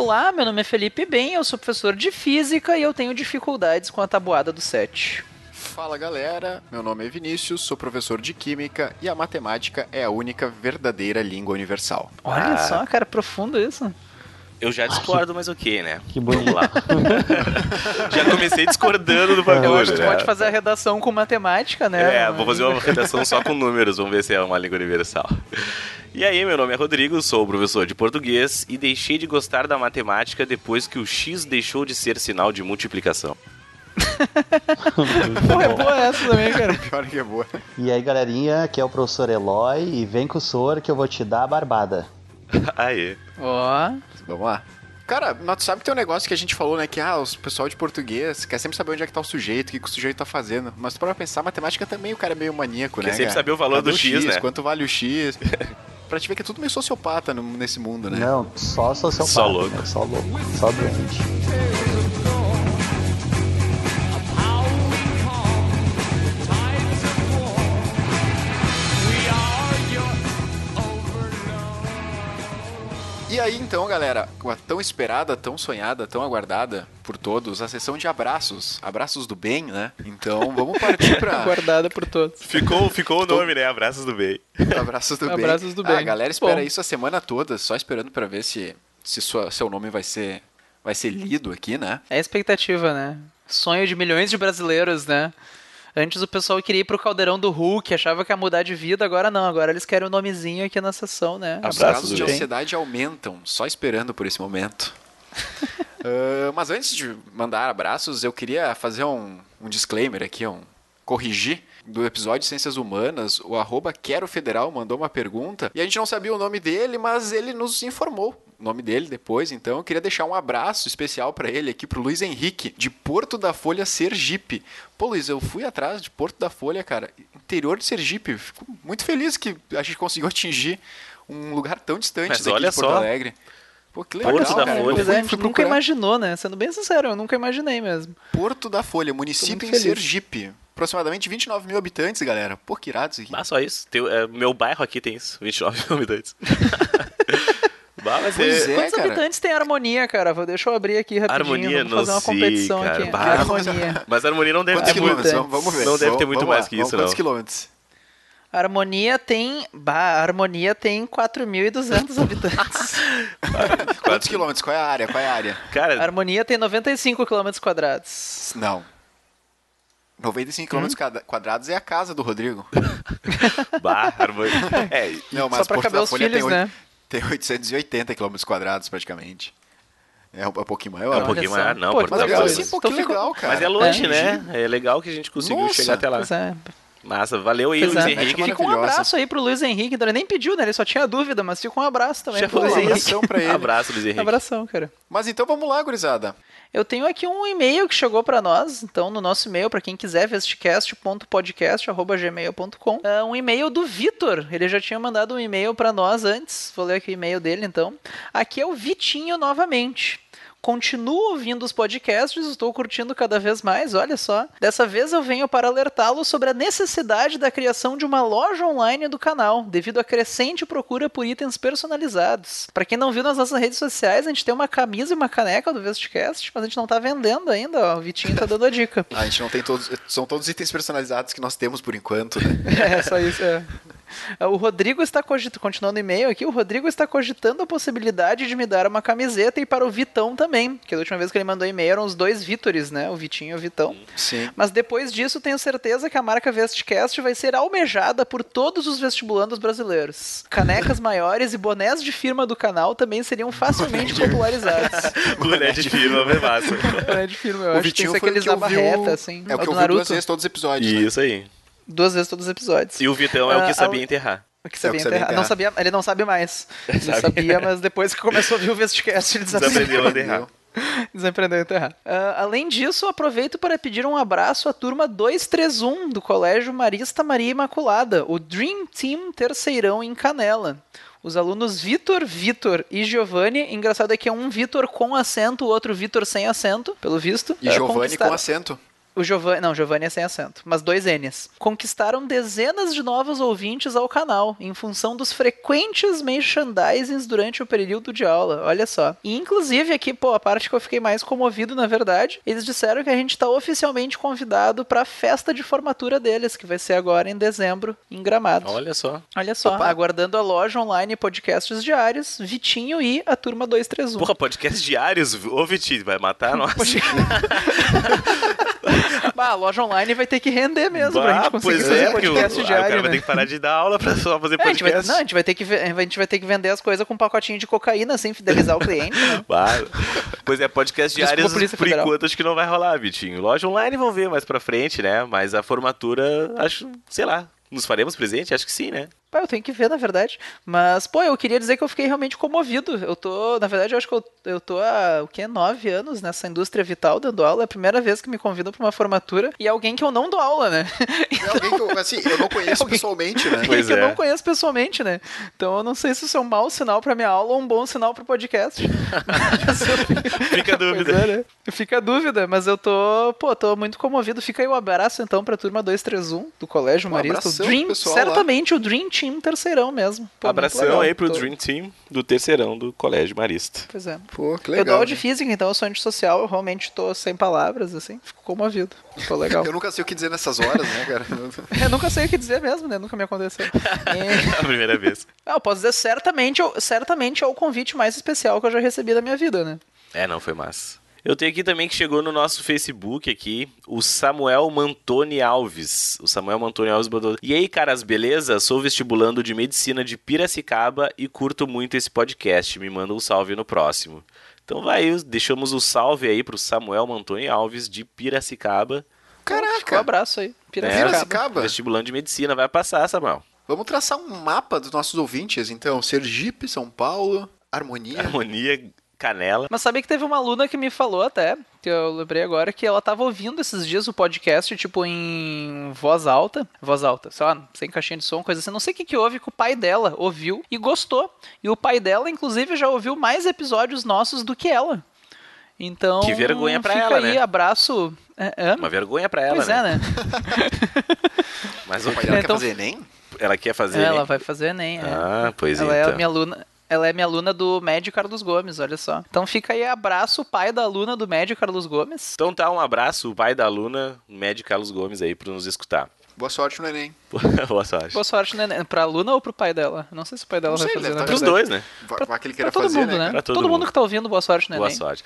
Olá, meu nome é Felipe Bem, eu sou professor de física e eu tenho dificuldades com a tabuada do 7. Fala galera, meu nome é Vinícius, sou professor de Química e a matemática é a única verdadeira língua universal. Olha Ah. só, cara, profundo isso. Eu já discordo, mas ok, né? Que bonito. Vamos lá. já comecei discordando do bagulho. Eu acho que tu né? pode fazer a redação com matemática, né? É, vou fazer uma redação só com números, vamos ver se é uma língua universal. E aí, meu nome é Rodrigo, sou professor de português e deixei de gostar da matemática depois que o x deixou de ser sinal de multiplicação. Pô, é boa essa também, cara. Pior que é boa. E aí, galerinha, aqui é o professor Eloy e vem com o sor que eu vou te dar a barbada. Aê. Ó, Vamos lá. Cara, mas tu sabe que tem um negócio que a gente falou, né? Que ah, os pessoal de português quer sempre saber onde é que tá o sujeito, o que, que o sujeito tá fazendo. Mas pra pensar, matemática também o cara é meio maníaco, Quer né? sempre cara? saber o valor Cadê do X, né? Quanto vale o X? pra te ver que é tudo meio sociopata no- nesse mundo, né? Não, só sociopata. Só louco. né? Só louco. Só doente. E aí então, galera, com a tão esperada, tão sonhada, tão aguardada por todos, a sessão de abraços. Abraços do bem, né? Então vamos partir pra guardada por todos. Ficou, ficou o nome, né? Abraços do bem. abraços do bem. Abraços do Ah, a bem. galera espera Bom. isso a semana toda, só esperando pra ver se, se sua- seu nome vai ser, vai ser lido aqui, né? É a expectativa, né? Sonho de milhões de brasileiros, né? Antes o pessoal queria ir pro caldeirão do Hulk, achava que ia mudar de vida, agora não. Agora eles querem o nomezinho aqui na sessão, né? Os Abraços casos do de ansiedade aumentam, só esperando por esse momento. Ah, mas antes de mandar abraços, eu queria fazer um, um disclaimer aqui, um corrigir. Do episódio de Ciências Humanas, o arroba Quero Federal mandou uma pergunta e a gente não sabia o nome dele, mas ele nos informou o nome dele depois, então eu queria deixar um abraço especial pra ele aqui pro Luiz Henrique, de Porto da Folha, Sergipe. Pô, Luiz, eu fui atrás de Porto da Folha, cara, interior de Sergipe. Fico muito feliz que a gente conseguiu atingir um lugar tão distante Mas daqui olha de Porto só. Alegre. Pô, que legal, Porto da cara. Folha. Eu Pois é, a fui gente nunca imaginou, né? Sendo bem sincero, eu nunca imaginei mesmo. Porto da Folha, município em. Sergipe. Aproximadamente 29 mil habitantes, galera. Pô, que irado isso aqui. Ah, só isso. Tem, é, meu bairro aqui tem isso, 29 mil habitantes. bah, mas Pois é, é. Quantos cara. habitantes tem harmonia, cara? Vou- Deixa eu abrir aqui rapidinho. Harmonia, Vamos fazer não uma sei, competição cara. aqui. Bah, harmonia. Mas a harmonia não deve Quantos ter muito. quilômetros? Vamos, ver. Não deve Vamos- ter muito mais lá. que isso, Quantos não. quilômetros? Harmonia tem. Bah, a Harmonia tem 4.200 habitantes. Quantos quilômetros? Qual é a área? Qual é a área? Cara, Harmonia tem 95 km quadrados. Não. 95 quilômetros cada- quadrados é a casa do Rodrigo. bah, harmonia. É, Não, mas Só pra Porto caber da os Folha filhos, tem, né? tem 880 quilômetros quadrados, praticamente. É um, é um pouquinho maior. É um Olha pouquinho maior, não, Pô, Porto Mas Folha. assim, pô, Então que ficou- legal, cara. Mas é longe, É. né? É legal que a gente conseguiu Nossa. chegar até lá. Pois é. Massa, valeu aí, Pois Luiz é. Henrique. Fica um abraço aí pro Luiz Henrique. Então ele nem pediu, né? Ele só tinha dúvida, mas fica um abraço também Já pro foi Luiz Um Henrique. abração pra ele. Abraço, Luiz Henrique. Abração, cara. Mas então vamos lá, gurizada. Eu tenho aqui um e-mail que chegou pra nós, então no nosso e-mail, pra quem quiser, vestcast.podcast@gmail.com. É um e-mail do Vitor. Ele já tinha mandado um e-mail pra nós antes. Vou ler aqui o e-mail dele, então. Aqui é o Vitinho novamente. Continuo ouvindo os podcasts, estou curtindo cada vez mais, olha só. Dessa vez eu venho para alertá-lo sobre a necessidade da criação de uma loja online do canal, devido à crescente procura por itens personalizados. Para quem não viu nas nossas redes sociais, a gente tem uma camisa e uma caneca do Vestcast, mas a gente não tá vendendo ainda, ó. O Vitinho tá dando a dica. A gente não tem todos. São todos itens personalizados que nós temos por enquanto, né? É, só isso, é. O Rodrigo está cogitando, continuando o e-mail aqui, o Rodrigo está cogitando a possibilidade de me dar uma camiseta e para o Vitão também, que da última vez que ele mandou e-mail eram os dois Vítores, né? O Vitinho e o Vitão. Sim. Mas depois disso, tenho certeza que a marca Vestcast vai ser almejada por todos os vestibulandos brasileiros. Canecas maiores e bonés de firma do canal também seriam facilmente popularizados. Boné de firma, bem massa. Boné de firma, eu O acho Vitinho que foi tem o que aqueles abarreta, assim. É o que eu vi Naruto. duas vezes todos os episódios. né? Isso aí. Duas vezes todos os episódios. E o Vitão é o Ah, que a- sabia enterrar. O que sabia É o que sabia enterrar. Não sabia, ele não sabe mais. Ele Sabe. sabia, mas depois que começou a ouvir o Vestcast, ele desaprendeu. Desaprendeu a enterrar. Desaprendeu a enterrar. Ah, além disso, aproveito para pedir um abraço à turma 231 do Colégio Marista Maria Imaculada, o Dream Team Terceirão em Canela. Os alunos Vitor, Vitor e Giovanni. Engraçado é que é um Vitor com acento, o outro Vitor sem acento, pelo visto. E Ah, Giovanni com acento. O Giovanni, não, Giovanni é sem acento, mas dois N's. Conquistaram dezenas de novos ouvintes ao canal, em função dos frequentes merchandisings durante o período de aula. Olha só. E inclusive aqui, pô, a parte que eu fiquei mais comovido, na verdade, eles disseram que a gente tá oficialmente convidado pra festa de formatura deles, que vai ser agora em dezembro, em Gramado. Olha só. Olha só, Opa. aguardando a loja online podcasts diários, Vitinho e a turma 231. Porra, podcast diários. Ô, Vitinho, vai matar nós. Bah, a loja online vai ter que render mesmo pra Bah, gente conseguir pois fazer é, porque o, podcast ah, o diário, cara vai né? ter que parar de dar aula pra só fazer É, a vai, podcast. não, a gente vai ter que a gente vai ter que vender as coisas com um pacotinho de cocaína sem fidelizar o cliente. né? Bah, pois é, podcast Polícia por Federal. enquanto, acho que não vai rolar, Vitinho. Loja online vão ver mais pra frente, né? Mas a formatura, acho, sei lá, nos faremos presente? Acho que sim, né? Pá, eu tenho que ver, na verdade. Mas, pô, eu queria dizer que eu fiquei realmente comovido. Eu tô, na verdade, eu acho que eu, eu tô há, o quê? Nove anos nessa indústria vital dando aula. É a primeira vez que me convidam pra uma formatura. E é alguém que eu não dou aula, né? É alguém que eu, assim, eu não conheço Alguém- pessoalmente, né? Pois que eu é. não conheço pessoalmente, né? Então eu não sei se isso é um mau sinal pra minha aula ou um bom sinal pro podcast. Eu Fica a dúvida. É, né? Fica a dúvida, mas eu tô, pô, tô muito comovido. Fica aí o abraço então pra turma 231 do Colégio Um Marista. O Dream, pessoal lá. certamente o Dream Team terceirão mesmo. Pô, Abração legal. aí pro Tô- Dream Team do terceirão do Colégio Marista. Pois é. Pô, que eu legal. dou aula de física, então eu sou antissocial, eu realmente tô sem palavras, assim, fico comovido. Tô legal. Eu nunca sei o que dizer nessas horas, né, cara? eu nunca sei o que dizer mesmo, né? Nunca me aconteceu. E- a primeira vez. Ah, eu posso dizer certamente, certamente é o convite mais especial que eu já recebi da minha vida, né? É, não, foi massa. Eu tenho aqui também que chegou no nosso Facebook aqui, o Samuel Mantoni Alves. O Samuel Mantoni Alves mandou. E aí, caras, beleza? Sou vestibulando de medicina de Piracicaba e curto muito esse podcast. Me manda um salve no próximo. Então vai, deixamos o salve aí pro Samuel Mantoni Alves de Piracicaba. Fica um Caraca! abraço aí. É, Piracicaba? Vestibulando de medicina, vai passar, Samuel. Vamos traçar um mapa dos nossos ouvintes, então. Sergipe, São Paulo, Harmonia. Harmonia, Canela. Mas sabia que teve uma aluna que me falou até, que eu lembrei agora, que ela tava ouvindo esses dias o podcast, tipo, em voz alta. Voz alta, sei lá, sem caixinha de som, coisa assim. Não sei o que que houve, que o pai dela ouviu e gostou. E o pai dela, inclusive, já ouviu mais episódios nossos do que ela. Então. Que vergonha pra fica ela, aí, né? abraço. É, é. Uma vergonha pra ela, Pois né? é, né? Mas O pai dela É, quer então- fazer Enem? ela quer fazer. ela né? vai fazer Enem. é. Ah, pois ela é então. a minha aluna. Ela é minha aluna do Médio Carlos Gomes, olha só. Então fica aí abraço, pai da aluna do Médio Carlos Gomes. Então tá, um abraço, o pai da aluna, médio Carlos Gomes aí, pra nos escutar. Boa sorte no Enem. Boa sorte. Boa sorte, né? Pra aluna ou pro pai dela? Não sei se o pai dela Não vai sei, fazer, na tá Pros dois, né? Vai, vai que ele Pra todo fazer, mundo, né? né? Pra todo todo, mundo mundo. que tá ouvindo, boa sorte, né? Boa Enem. sorte.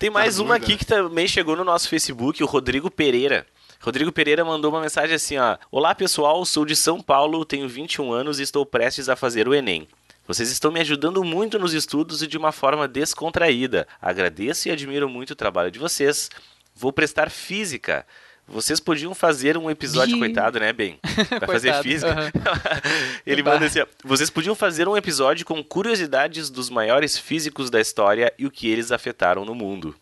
Tem mais Tá uma aqui que também chegou no nosso Facebook, o Rodrigo Pereira. Rodrigo Pereira mandou uma mensagem assim, ó. Olá, pessoal, sou de São Paulo, tenho 21 anos e estou prestes a fazer o Enem. Vocês estão me ajudando muito nos estudos e de uma forma descontraída. Agradeço e admiro muito o trabalho de vocês. Vou prestar física. Vocês podiam fazer um episódio, Ih. coitado, né, Ben? Vai fazer física. aham. Ele Bah. manda assim: ó, vocês podiam fazer um episódio com curiosidades dos maiores físicos da história e o que eles afetaram no mundo.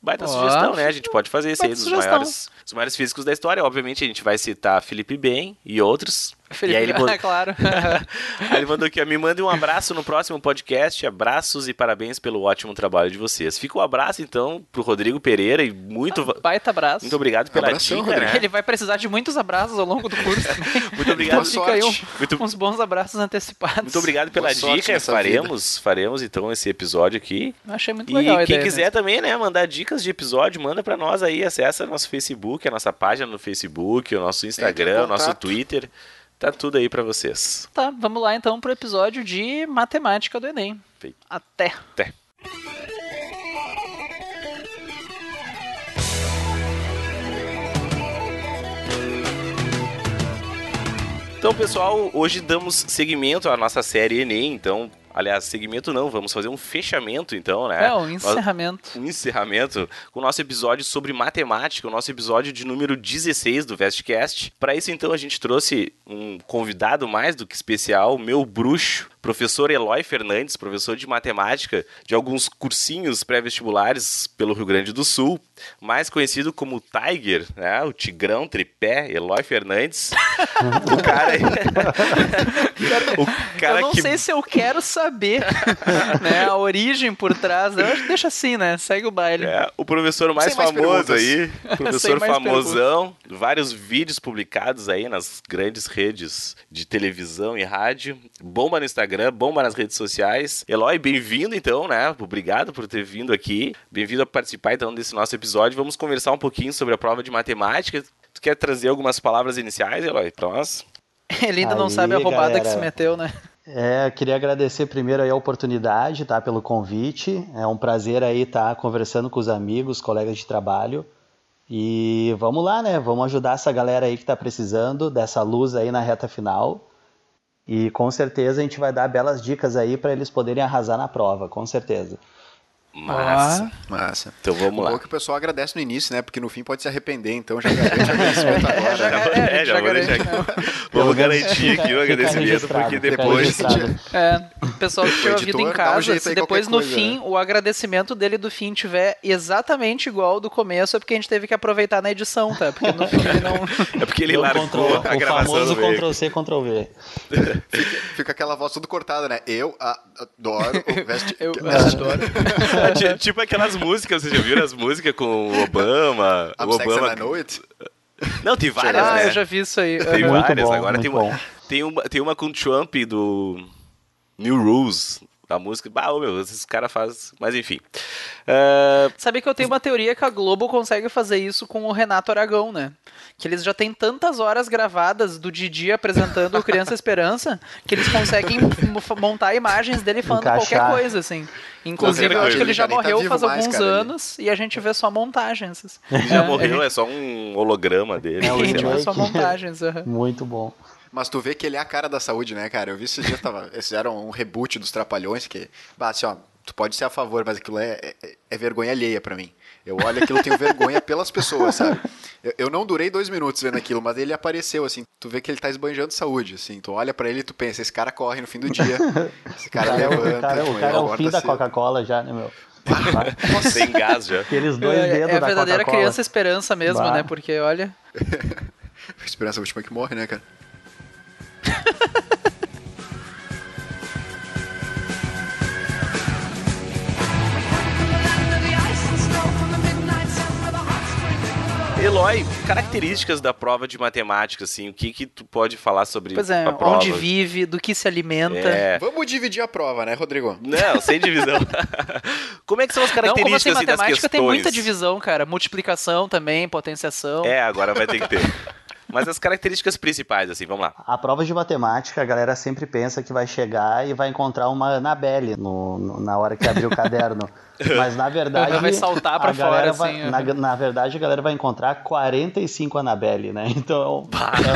Baita Ó, sugestão, né? A gente pode fazer isso aí dos sugestão. maiores, dos maiores físicos da história. Obviamente, a gente vai citar Felipe Ben e outros. Felipe, E aí ele, mandou- é claro. aí ele mandou aqui: me mande um abraço no próximo podcast. Abraços e parabéns pelo ótimo trabalho de vocês. Fica o abraço, então, pro Rodrigo Pereira e muito, va- Baita abraço. muito obrigado pela Abração, dica, Rodrigo. né? Ele vai precisar de muitos abraços ao longo do curso. Muito obrigado. Fica aí um-. Muito, uns bons abraços antecipados. Muito obrigado pela Boa dica. Faremos, faremos então esse episódio aqui. Eu achei muito E legal a quem ideia quiser mesmo. também, né, mandar dicas de episódio, manda pra nós aí, acessa nosso Facebook, a nossa página no Facebook, o nosso Instagram, o nosso. Twitter. Tá tudo aí pra vocês. Tá, vamos lá então pro episódio de matemática do Enem. Feito. Até. Até. Então, pessoal, hoje damos seguimento à nossa série Enem, então, aliás, seguimento não, vamos fazer um fechamento então, né? É, Nós- encerramento. um encerramento com o nosso episódio sobre matemática, o nosso episódio de número 16 do Vestcast. Para isso, então, a gente trouxe um convidado mais do que especial, o meu bruxo, professor Eloy Fernandes, professor de matemática de alguns cursinhos pré-vestibulares pelo Rio Grande do Sul, mais conhecido como Tiger, né? O Tigrão Tripé, Eloy Fernandes. o cara. o cara eu não que... sei se eu quero saber né, a origem por trás. Eu acho, deixa assim, né? Segue o baile. É, o professor mais Sem famoso mais aí, professor famosão, perguntas. vários vídeos publicados aí nas grandes redes de televisão e rádio. Bomba no Instagram, bomba nas redes sociais. Eloy, bem-vindo então, né? Obrigado por ter vindo aqui. Bem-vindo a participar então desse nosso episódio. Vamos conversar um pouquinho sobre a prova de matemática. Tu quer trazer algumas palavras iniciais, Eloy, para nós? Ele ainda aí, não sabe a roubada galera. que se meteu, né? É, queria agradecer primeiro aí a oportunidade, tá, pelo convite. É um prazer aí estar tá, conversando com os amigos, colegas de trabalho. E vamos lá, né? Vamos ajudar essa galera aí que está precisando dessa luz aí na reta final. E com certeza a gente vai dar belas dicas aí para eles poderem arrasar na prova, com certeza. Massa. Ah, massa. Então vamos lá. O que o pessoal agradece no início, né? Porque no fim pode se arrepender, então já garante agradecimento agora. já, é, é, já, já vou deixar aqui. Vamos garantir aqui o agradecimento, porque depois. É, o pessoal que tiver ouvido em casa, um se depois no coisa, fim né? o agradecimento dele do fim tiver exatamente igual ao do começo, é porque a gente teve que aproveitar na edição, tá? Porque no fim ele não. É porque ele largou control, a gravação. O famoso Ctrl-C, Ctrl-V. Fica, fica, aquela voz tudo cortada, né? Eu adoro o veste. Eu adoro. tipo aquelas músicas, vocês já viram as músicas com o Obama? I'm o Obama. I know it. Não, tem várias, ah, né? eu já vi isso aí. Tem muito várias. Bom, Agora tem uma, tem, uma, tem uma com o Trump do New Rules. A música. Bah, meu, esses caras fazem. Mas enfim. Uh... Sabe que eu tenho uma teoria que a Globo consegue fazer isso com o Renato Aragão, né? Que eles já têm tantas horas gravadas do Didi apresentando o Criança Esperança que eles conseguem montar imagens dele falando Encaixar. qualquer coisa, assim. Inclusive, eu acho que ele já tá morreu tá faz mais, alguns cara, anos ele. e a gente vê só montagens. Ele já é, morreu, gente... é só um holograma dele. É, a gente vê só montagens. Uhum. Muito bom. Mas tu vê que ele é a cara da saúde, né, cara? Eu vi esses dias, tava, eles fizeram um reboot dos Trapalhões, que, bah, assim, ó, tu pode ser a favor, mas aquilo é, é, é vergonha alheia para mim. Eu olho aquilo, tenho vergonha pelas pessoas, sabe? Eu, eu, não durei dois minutos vendo aquilo, mas ele apareceu, assim, tu vê que ele tá esbanjando saúde, assim, tu olha para ele e tu pensa, esse cara corre no fim do dia, esse cara levanta. O cara, o cara é o fim da Coca-Cola já, né, meu? Sem gás já. Aqueles dois é, dedos é a verdadeira criança esperança mesmo, bah. né? Porque, olha... esperança é a última que morre, né, cara? Eloy, características da prova de matemática, assim, o que que tu pode falar sobre pois é, a prova? onde vive, do que se alimenta. É. Vamos dividir a prova, né, Rodrigo? Não, sem divisão. como é que são as características Não, como assim, matemática das questões? tem muita divisão, cara. Multiplicação também, potenciação. É, agora vai ter que ter. Mas as características principais, assim, vamos lá. A prova de matemática, a galera sempre pensa que vai chegar e vai encontrar uma Anabelle no, no na hora que abrir o caderno. Mas na verdade. vai saltar pra fora, vai, assim. Na, na, verdade, a galera vai encontrar 45 Anabelle, né? Então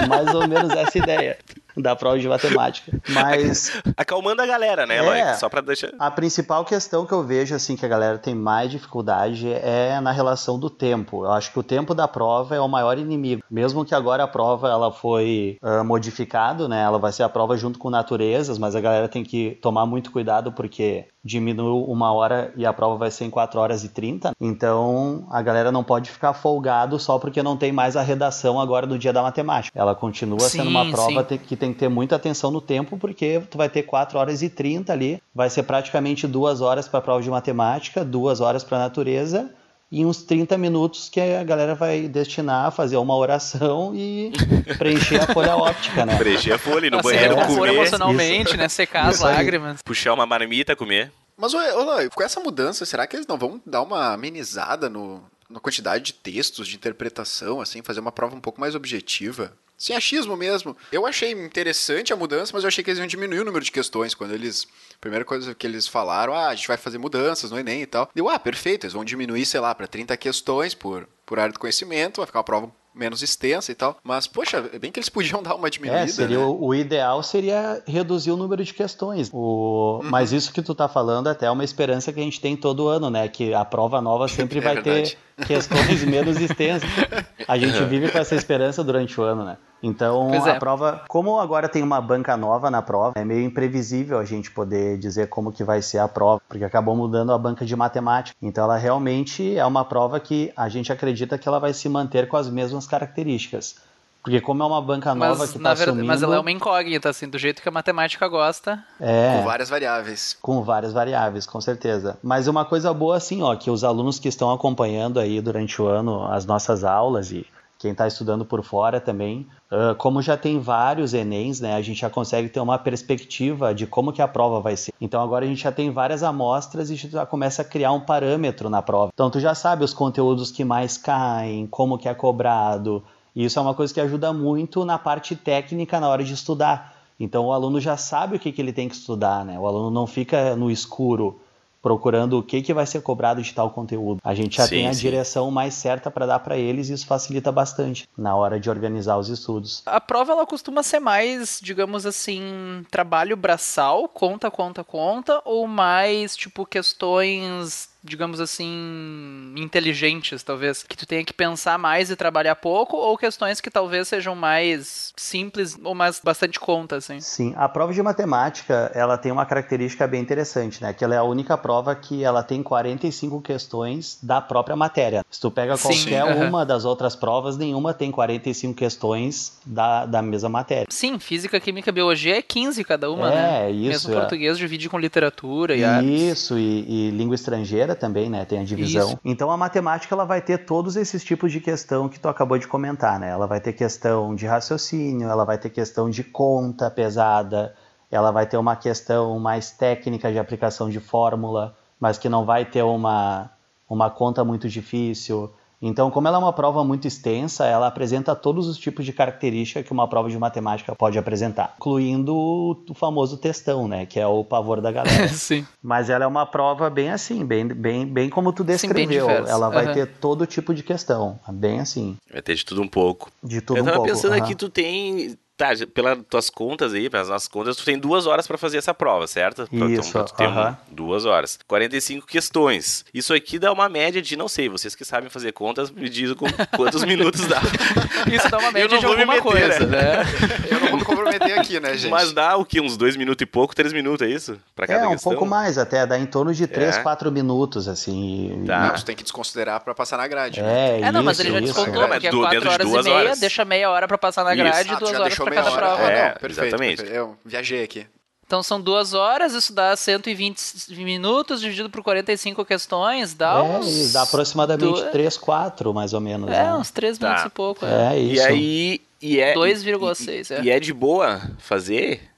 é mais ou menos essa ideia da prova de matemática. Mas. Acalmando a galera, né, é, Só pra deixar. A principal questão que eu vejo, assim, que a galera tem mais dificuldade é na relação do tempo. Eu acho que o tempo da prova é o maior inimigo. Mesmo que agora a prova ela foi uh, modificado, né? Ela vai ser a prova junto com naturezas, mas a galera tem que tomar muito cuidado porque diminuiu uma hora e a prova vai ser em 4 horas e 30. Então a galera não pode ficar folgado só porque não tem mais a redação agora no dia da matemática. Ela continua sim, sendo uma prova sim. que tem que ter muita atenção no tempo porque tu vai ter 4 horas e 30 ali, vai ser praticamente duas horas para a prova de matemática, duas horas para natureza e uns 30 minutos que a galera vai destinar a fazer uma oração e preencher a folha óptica, né? Preencher a folha no banheiro, é, comer. emocionalmente, isso. né? Secar as lágrimas. Puxar uma marmita, comer. Mas, olha, com essa mudança, será que eles não vão dar uma amenizada no, na quantidade de textos, de interpretação, assim, fazer uma prova um pouco mais objetiva? Sem achismo mesmo. Eu achei interessante a mudança, mas eu achei que eles iam diminuir o número de questões quando eles primeira coisa que eles falaram, ah, a gente vai fazer mudanças no Enem e tal. Deu, ah, perfeito, eles vão diminuir, sei lá, para 30 questões por, por área do conhecimento, vai ficar uma prova menos extensa e tal. Mas, poxa, é bem que eles podiam dar uma diminuída. É, seria, né? o, o, ideal seria reduzir o número de questões. O, uhum. Mas isso que tu tá falando até é uma esperança que a gente tem todo ano, né? Que a prova nova sempre é vai verdade. ter questões menos extensas. A gente vive com essa esperança durante o ano, né? Então, é. a prova, como agora tem uma banca nova na prova, é meio imprevisível a gente poder dizer como que vai ser a prova, porque acabou mudando a banca de matemática. Então, ela realmente é uma prova que a gente acredita que ela vai se manter com as mesmas características. Porque como é uma banca nova Mas, que está verdade, assumindo, mas ela é uma incógnita, assim, do jeito que a matemática gosta. é, Com várias variáveis. com várias variáveis, com certeza. Mas uma coisa boa, assim, ó, que os alunos que estão acompanhando aí durante o ano as nossas aulas e quem está estudando por fora também, ah, como já tem vários Enems, né, a gente já consegue ter uma perspectiva de como que a prova vai ser. Então agora a gente já tem várias amostras e já começa a criar um parâmetro na prova. Então tu já sabe os conteúdos que mais caem, como que é cobrado. E isso é uma coisa que ajuda muito na parte técnica na hora de estudar. Então o aluno já sabe o que, que ele tem que estudar, né? O aluno não fica no escuro procurando o que, que vai ser cobrado de tal conteúdo. A gente já Sim, tem a sim. direção mais certa para dar para eles e isso facilita bastante na hora de organizar os estudos. A prova ela costuma ser mais, digamos assim, trabalho braçal, conta, conta, conta, ou mais tipo questões, digamos assim, inteligentes, talvez, que tu tenha que pensar mais e trabalhar pouco, ou questões que talvez sejam mais simples ou mais bastante conta, assim. Sim, a prova de matemática, ela tem uma característica bem interessante, né? Que ela é a única prova que ela tem 45 questões da própria matéria. Se tu pega Sim, qualquer aham. uma das outras provas, nenhuma tem 45 questões da, da mesma matéria. Sim, física, química, biologia é 15 cada uma, É, né? isso, Mesmo é. português divide com literatura e. Isso, e, e língua estrangeira também, né? Tem a divisão. Isso. Então a matemática ela vai ter todos esses tipos de questão que tu acabou de comentar, né? Ela vai ter questão de raciocínio, ela vai ter questão de conta pesada, ela vai ter uma questão mais técnica de aplicação de fórmula, mas que não vai ter uma, uma conta muito difícil. Então, como ela é uma prova muito extensa, ela apresenta todos os tipos de característica que uma prova de matemática pode apresentar, incluindo o, famoso textão, né? Que é o pavor da galera. Sim. Mas ela é uma prova bem assim, bem, bem, bem como tu Sim, bem descreveu. diversa. ela vai Aham. ter todo tipo de questão, bem assim, Vai ter de tudo um pouco. de tudo eu um tava pouco. pensando aham. aqui, tu tem. Tá, pelas tuas contas aí, pelas nossas contas, tu tem duas horas pra fazer essa prova, certo? Pra- Isso, pra tu ter um- aham. duas horas. 45 questões. Isso aqui dá uma média de, não sei, vocês que sabem fazer contas, me dizem quantos minutos dá. Isso dá uma média de alguma meter, coisa, né? né? Eu não vou me comprometer aqui, né, gente? Mas dá o quê? Uns dois minutos e pouco, três minutos, é isso? Pra cada É, um questão? pouco mais até, dá em torno de 3, É. 4 minutos, assim. e- Tá. Não, tu tem que desconsiderar pra passar na grade. né? É, É, não, mas isso, ele já isso. descontou, Mas porque é do- 4 dentro de horas e meia, horas. deixa meia hora pra passar na Isso. grade e Ah, tu duas já horas meia cada hora. prova. É, não, perfeito, exatamente. perfeito. Eu viajei aqui. Então são duas horas, isso dá 120 minutos dividido por 45 questões, dá É, uns... dá aproximadamente duas- 3, 4, mais ou menos. É, né? uns 3 Tá. minutos e pouco. É. É isso. E aí. E é, 2,6, e, é. e é de boa fazer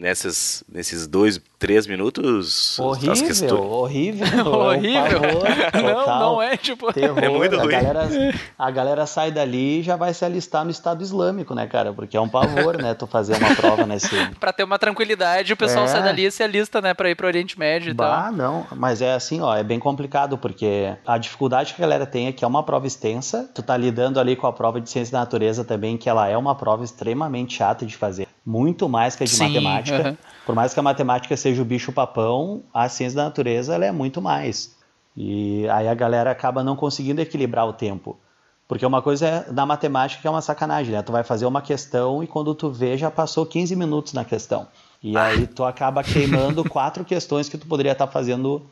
nessas, nesses dois, três minutos as Horrível, questões. horrível. é Horrível. pavor Não, total. não é, tipo... Terror. É muito a ruim. Galera, a galera sai dali e já vai se alistar no Estado Islâmico, né, cara? Porque é um pavor, né? Tu fazer uma prova nesse. Pra ter uma tranquilidade, o pessoal É. sai dali e se alista, né, pra ir pro Oriente Médio e tal. Bah, não. Mas é assim, ó, é bem complicado, porque a dificuldade que a galera tem é que é uma prova extensa. Tu tá lidando ali com a prova de ciência da natureza também, que ela é uma prova extremamente chata de fazer. Muito mais que a de Sim, matemática. Por mais que a matemática seja o bicho papão, a ciência da natureza ela é muito mais. E aí a galera acaba não conseguindo equilibrar o tempo. Porque uma coisa é na matemática que é uma sacanagem, né? Tu vai fazer uma questão e quando tu vê já passou 15 minutos na questão. E aí tu acaba queimando quatro questões que tu poderia estar fazendo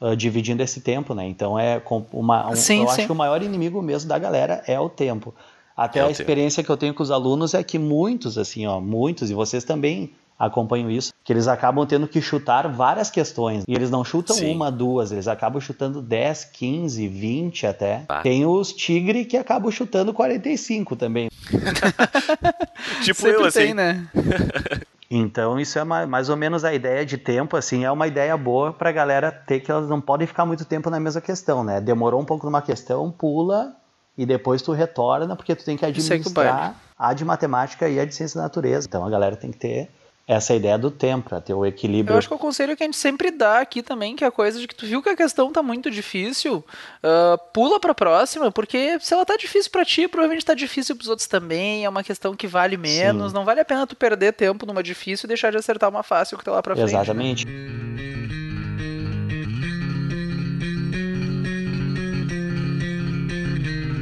ah, dividindo esse tempo, né? Então é uma um- Sim, eu sim. acho que o maior inimigo mesmo da galera é o tempo. Até É a tempo. experiência que eu tenho com os alunos é que muitos assim, ó, muitos e vocês também acompanham isso, que eles acabam tendo que chutar várias questões. E eles não chutam Sim. uma, duas, eles acabam chutando 10, 15, 20 até. Bah. Tem os tigre que acabam chutando 45 também. Tipo Sempre eu, assim. tem, né? Então, isso é ma- mais ou menos a ideia de tempo, assim, é uma ideia boa pra galera ter que elas não podem ficar muito tempo na mesma questão, né? Demorou um pouco numa questão, pula e depois tu retorna, porque tu tem que administrar a de matemática e a de ciência da natureza. Então, a galera tem que ter essa ideia do tempo, pra ter o equilíbrio. Eu acho que é o conselho que a gente sempre dá aqui também, que é a coisa de que tu viu que a questão tá muito difícil, ah, pula pra próxima, porque se ela tá difícil pra ti, provavelmente tá difícil pros outros também, é uma questão que vale menos, Sim. não vale a pena tu perder tempo numa difícil e deixar de acertar uma fácil que tá lá pra frente. né? Exatamente.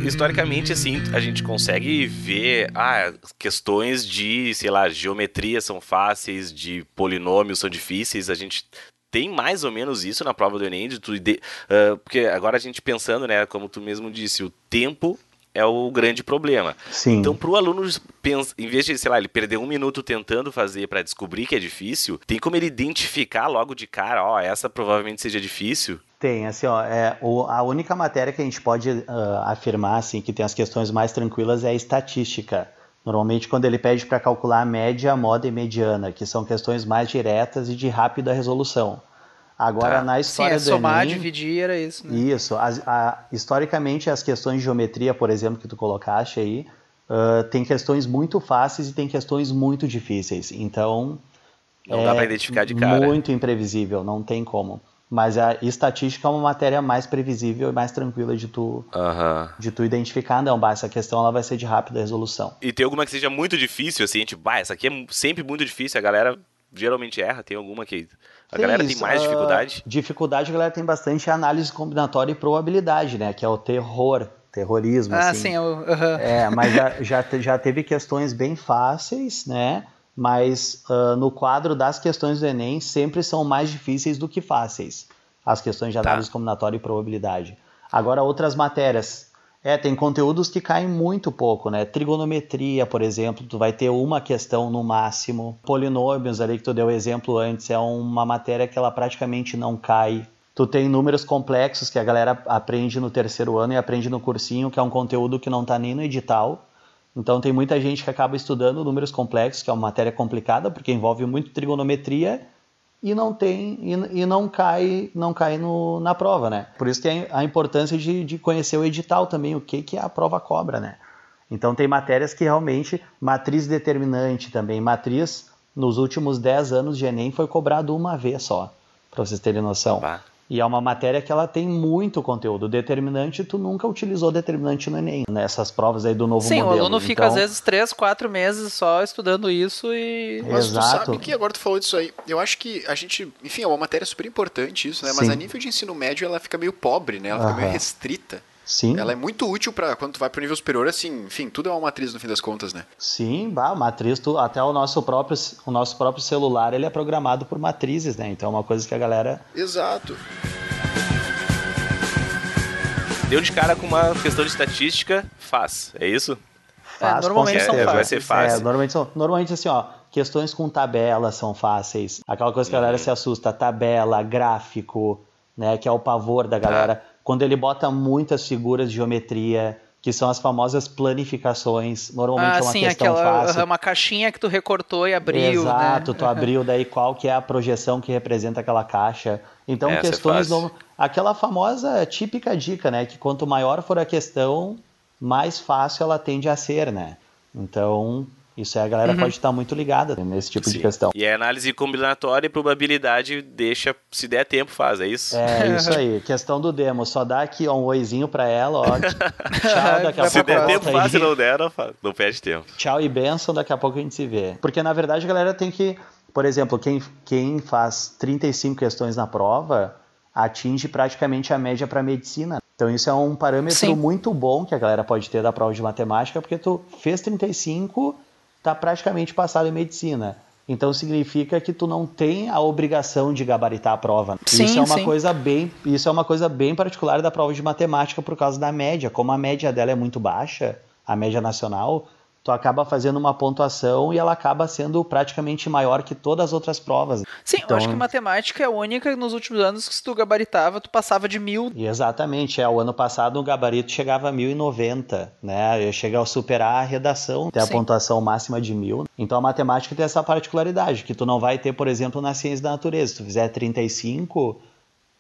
Historicamente, assim, a gente consegue ver ah, questões de, sei lá, geometria são fáceis, de polinômios são difíceis, a gente tem mais ou menos isso na prova do Enem, de tu, de, uh, porque agora a gente pensando, né, como tu mesmo disse, o tempo é o grande problema. Sim. Então, para o aluno, em vez de, sei lá, ele perder um minuto tentando fazer para descobrir que é difícil, tem como ele identificar logo de cara, ó, essa provavelmente seja difícil. Tem, assim, ó, é, o, a única matéria que a gente pode uh, afirmar, assim, que tem as questões mais tranquilas é a estatística. Normalmente, quando ele pede para calcular a média, a moda e mediana, que são questões mais diretas e de rápida resolução. Agora, tá. na história Sim, é do somar, Enem, dividir, era isso. Né? Isso. A, a, historicamente, as questões de geometria, por exemplo, que tu colocaste aí, uh, tem questões muito fáceis e tem questões muito difíceis. Então, não é dá para identificar de cara. Muito imprevisível, não tem como. Mas a estatística é uma matéria mais previsível e mais tranquila de tu, uhum. de tu identificar. Não, bah, essa questão ela vai ser de rápida resolução. E tem alguma que seja muito difícil, assim, tipo, bah, essa aqui é sempre muito difícil, a galera geralmente erra, tem alguma que a tem galera isso. tem mais uh, dificuldade? Dificuldade a galera tem bastante análise combinatória e probabilidade, né, que é o terror, terrorismo, ah, assim. sim, eu, uh -huh. É, mas já, já, já teve questões bem fáceis, né, mas uh, no quadro das questões do Enem sempre são mais difíceis do que fáceis, as questões de tá. análise tá. combinatória e probabilidade. Agora, outras matérias. É, tem conteúdos que caem muito pouco, né? Trigonometria, por exemplo, tu vai ter uma questão no máximo. Polinômios, ali que tu deu exemplo antes, é uma matéria que ela praticamente não cai. Tu tem números complexos que a galera aprende no terceiro ano e aprende no cursinho, que é um conteúdo que não está nem no edital. Então tem muita gente que acaba estudando números complexos, que é uma matéria complicada, porque envolve muito trigonometria e não tem e, e não cai não cai no, na prova, né? Por isso que é a importância de, de conhecer o edital também, o que, que a prova cobra, né? Então tem matérias que realmente matriz determinante também, matriz nos últimos 10 anos de ENEM foi cobrado uma vez só, para vocês terem noção. Bah. E é uma matéria que ela tem muito conteúdo. Determinante, tu nunca utilizou determinante no Enem, nessas provas aí do novo Sim, modelo. Sim, o aluno fica às vezes três, quatro meses só estudando isso e... Mas Exato. tu sabe que agora tu falou disso aí, eu acho que a gente, enfim, é uma matéria super importante isso, né? Mas Sim. a nível de ensino médio ela fica meio pobre, né? Ela fica uh -huh. meio restrita. Sim. Ela é muito útil para quando tu vai para o nível superior, assim, enfim, tudo é uma matriz no fim das contas, né? Sim, bah, matriz, tu, até o nosso próprio o nosso próprio celular, ele é programado por matrizes, né? Então é uma coisa que a galera Exato. Deu de cara com uma questão de estatística, faz, é isso? Faz, é, normalmente são fáceis. Vai ser fácil. É, normalmente, são, normalmente assim, ó, questões com tabela são fáceis. Aquela coisa que a galera uhum. se assusta, tabela, gráfico, né, que é o pavor da galera. Tá quando ele bota muitas figuras de geometria, que são as famosas planificações. Normalmente ah, é uma sim, questão aquela, fácil. uma caixinha que tu recortou e abriu. Exato, né? tu abriu, daí qual que é a projeção que representa aquela caixa. Então, Essa questões. É no... Aquela famosa típica dica, né? Que quanto maior for a questão, mais fácil ela tende a ser, né? Então, isso aí a galera uhum. pode estar muito ligada nesse tipo Sim. de questão. E a análise combinatória e probabilidade deixa, se der tempo, faz, é isso? É, isso aí. Questão do demo. Só dá aqui ó, um oizinho pra ela, ó. Tchau, daqui a se pouco. Se der tempo, faz, se não der, não, faz. não perde tempo. Tchau e benção, daqui a pouco a gente se vê. Porque, na verdade, a galera tem que... Por exemplo, quem, quem faz 35 questões na prova atinge praticamente a média para medicina. Então isso é um parâmetro Sim. muito bom que a galera pode ter da prova de matemática, porque tu fez 35 está praticamente passado em medicina. Então significa que tu não tem a obrigação de gabaritar a prova. Sim, isso é uma sim. coisa bem, isso é uma coisa bem particular da prova de matemática por causa da média. Como a média dela é muito baixa, a média nacional, tu acaba fazendo uma pontuação e ela acaba sendo praticamente maior que todas as outras provas. Sim, então, eu acho que matemática é a única nos últimos anos que se tu gabaritava, tu passava de mil. Exatamente, é, o ano passado o gabarito chegava a 1090, né, eu cheguei a superar a redação, ter a pontuação máxima de mil. Então a matemática tem essa particularidade, que tu não vai ter, por exemplo, na ciência da natureza, se tu fizer 35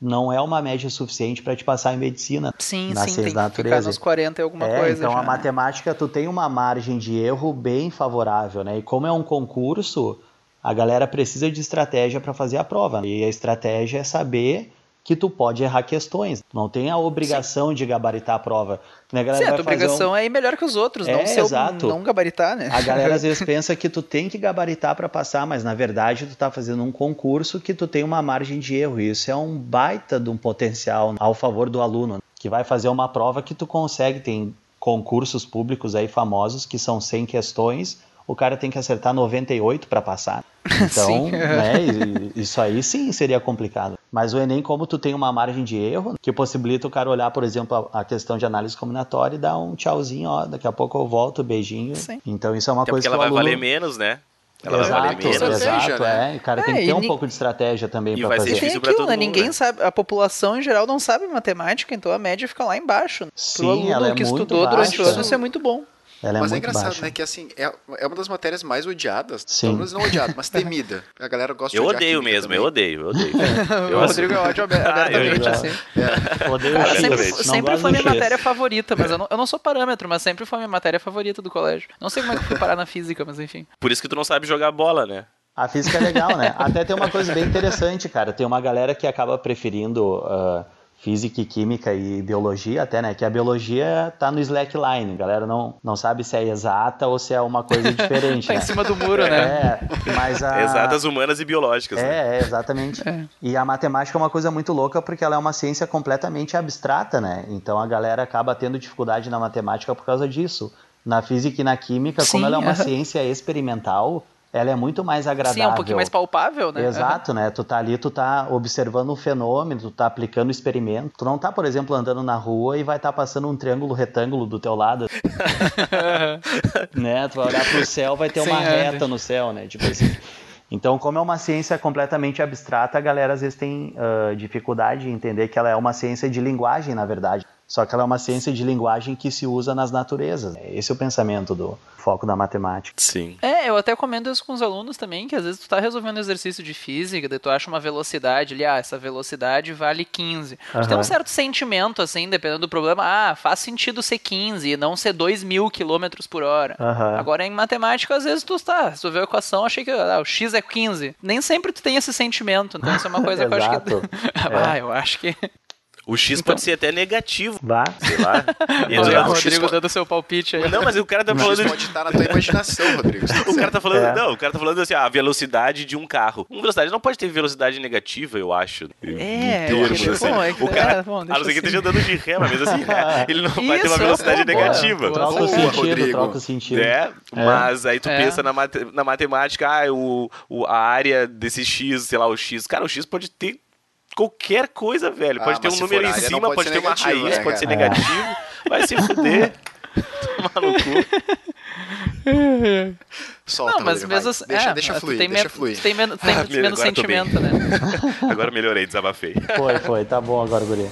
não é uma média suficiente para te passar em medicina sim, na sim, ciência tem da que natureza. Ficar nos 40 e alguma é, coisa. Então já. a matemática tu tem uma margem de erro bem favorável, né? E como é um concurso, a galera precisa de estratégia para fazer a prova. Né? E a estratégia é saber que tu pode errar questões. Não tem a obrigação Sim. de gabaritar a prova. A galera Sim, a tua obrigação um... é ir melhor que os outros, é, não ser exato. não gabaritar, né? A galera às vezes pensa que tu tem que gabaritar para passar, mas na verdade tu tá fazendo um concurso que tu tem uma margem de erro. E isso é um baita de um potencial ao favor do aluno, que vai fazer uma prova que tu consegue, tem concursos públicos aí famosos que são 100 questões, o cara tem que acertar 98 para passar. Então, Sim. né, isso aí sim seria complicado. Mas o Enem, como tu tem uma margem de erro, que possibilita o cara olhar, por exemplo, a questão de análise combinatória e dar um tchauzinho, ó, daqui a pouco eu volto, beijinho. Sim. Então isso é uma Até coisa porque que ela o vai aluno... valer menos, né? Ela vai Exato, valer menos. Estratégia, exato, né? é. O cara É, tem que e ter um ni- pouco de estratégia também E para vai ser fazer. difícil Tem pra aquilo, todo né? mundo, Ninguém né? sabe, a população em geral não sabe matemática, então a média fica lá embaixo. Sim, Pro aluno ela é que muito estudou durante o baixa. ano, isso é muito bom. Ela é mas é muito engraçado, baixa. né? Que assim, é, é uma das matérias mais odiadas. Sim. Pelo menos não odiada, mas temida. A galera gosta Eu de odiar odeio mesmo, também. eu odeio, eu odeio. Eu o Rodrigo é ódio Ah, eu abertamente, já- assim. Odeio Cara, X, sempre, sempre foi minha matéria favorita, mas eu não, eu não sou parâmetro, mas sempre foi minha matéria favorita do colégio. Não sei como é que eu fui parar na física, mas enfim. Por isso que tu não sabe jogar bola, né? A física é legal, né? Até tem uma coisa bem interessante, cara. Tem uma galera que acaba preferindo ah, física e química e biologia até, né? Que a biologia tá no slackline. A galera não, não sabe se é exata ou se é uma coisa diferente, Tá né? em cima do muro, né? É, mas a... Exatas humanas e biológicas, né? É, é, exatamente. E a matemática é uma coisa muito louca porque ela é uma ciência completamente abstrata, né? Então a galera acaba tendo dificuldade na matemática por causa disso. Na física e na química, como Sim, ela é uma ciência experimental, ela é muito mais agradável. Sim, é um pouquinho mais palpável, né? Exato, né? Tu tá ali, tu tá observando um fenômeno, tu tá aplicando o experimento. Tu não tá, por exemplo, andando na rua e vai estar passando um triângulo retângulo do teu lado, né? Tu vai olhar pro céu, vai ter uma Sim, é. reta no céu, né? Tipo assim. Então, como é uma ciência completamente abstrata, a galera às vezes tem ah, dificuldade em entender que ela é uma ciência de linguagem, na verdade. Só que ela é uma ciência de linguagem que se usa nas naturezas. Esse é o pensamento do foco da matemática. Sim. É, eu até comendo isso com os alunos também, que às vezes tu tá resolvendo um exercício de física, daí tu acha uma velocidade ali, ah, essa velocidade vale 15. Tu tem um certo sentimento, assim, dependendo do problema, ah, faz sentido ser 15 e não ser 2 mil quilômetros por hora. Aham. Agora, em matemática, às vezes tu tá, vê a equação, achei que ah, o x é 15. Nem sempre tu tem esse sentimento, então isso é uma coisa que eu acho que... Exato. ah, eu acho que... O X Então- pode ser até negativo, Vá. sei lá. Olha o. Rodrigo X dando seu palpite aí. Não, mas o cara tá Isso falando. pode estar na tua imaginação, Rodrigo. O cara tá falando, É. não, o cara tá falando assim, a velocidade de um carro. Uma velocidade não pode ter velocidade negativa, eu acho. É, porque, assim. bom, é o cara, é, bom, a deixa não ser que assim. esteja andando de ré, mas mesmo assim, né, ele não vai ter uma Isso, velocidade boa, negativa. Boa. Troca o sentido, Rodrigo. troca o sentido. né? Mas aí tu É. pensa na, mate- na matemática, ah, o, o- a área desse X, sei lá, o X. Cara, o X pode ter qualquer coisa, velho. Ah, Pode ter um número em cima, pode pode ter uma negativo, raiz, né, pode ser negativo. Vai se fuder. No cu. Solta, Não, mas mesmo assim, Deixa, é, deixa fluir, tem deixa men- fluir. Tem menos, tem Ah, menos sentimento, né? Agora melhorei, desabafei. Foi, foi. Tá bom agora, guri.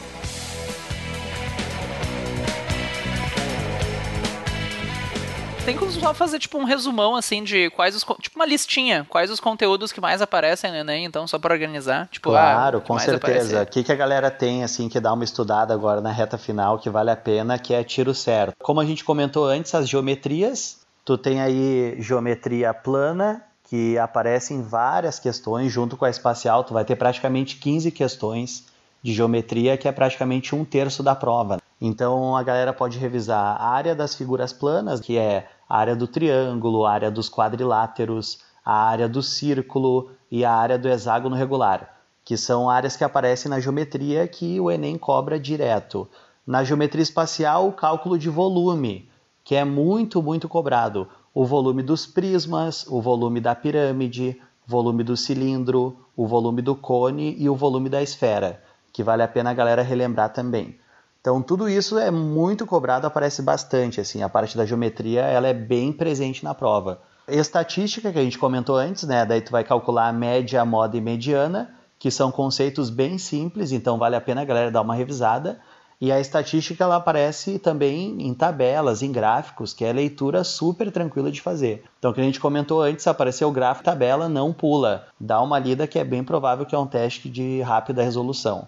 Tem como só fazer tipo um resumão assim de quais os. Tipo uma listinha, quais os conteúdos que mais aparecem no Enem, então, só pra organizar. Tipo, Claro, ah, o que com certeza. O que, que a galera tem, assim, que dá uma estudada agora na reta final, que vale a pena, que é tiro certo. Como a gente comentou antes, as geometrias, tu tem aí geometria plana, que aparece em várias questões, junto com a espacial, tu vai ter praticamente 15 questões de geometria, que é praticamente um terço da prova. Então a galera pode revisar a área das figuras planas, que é a área do triângulo, a área dos quadriláteros, a área do círculo e a área do hexágono regular, que são áreas que aparecem na geometria que o Enem cobra direto. Na geometria espacial, o cálculo de volume, que é muito, muito cobrado. O volume dos prismas, o volume da pirâmide, o volume do cilindro, o volume do cone e o volume da esfera, que vale a pena a galera relembrar também. Então tudo isso é muito cobrado, aparece bastante, assim, a parte da geometria, ela é bem presente na prova. Estatística que a gente comentou antes, né? Daí tu vai calcular a média, a moda e mediana, que são conceitos bem simples, então vale a pena a galera dar uma revisada. E a estatística ela aparece também em tabelas, em gráficos, que é leitura super tranquila de fazer. Então, que a gente comentou antes, apareceu o gráfico, tabela, não pula. Dá uma lida que é bem provável que é um teste de rápida resolução.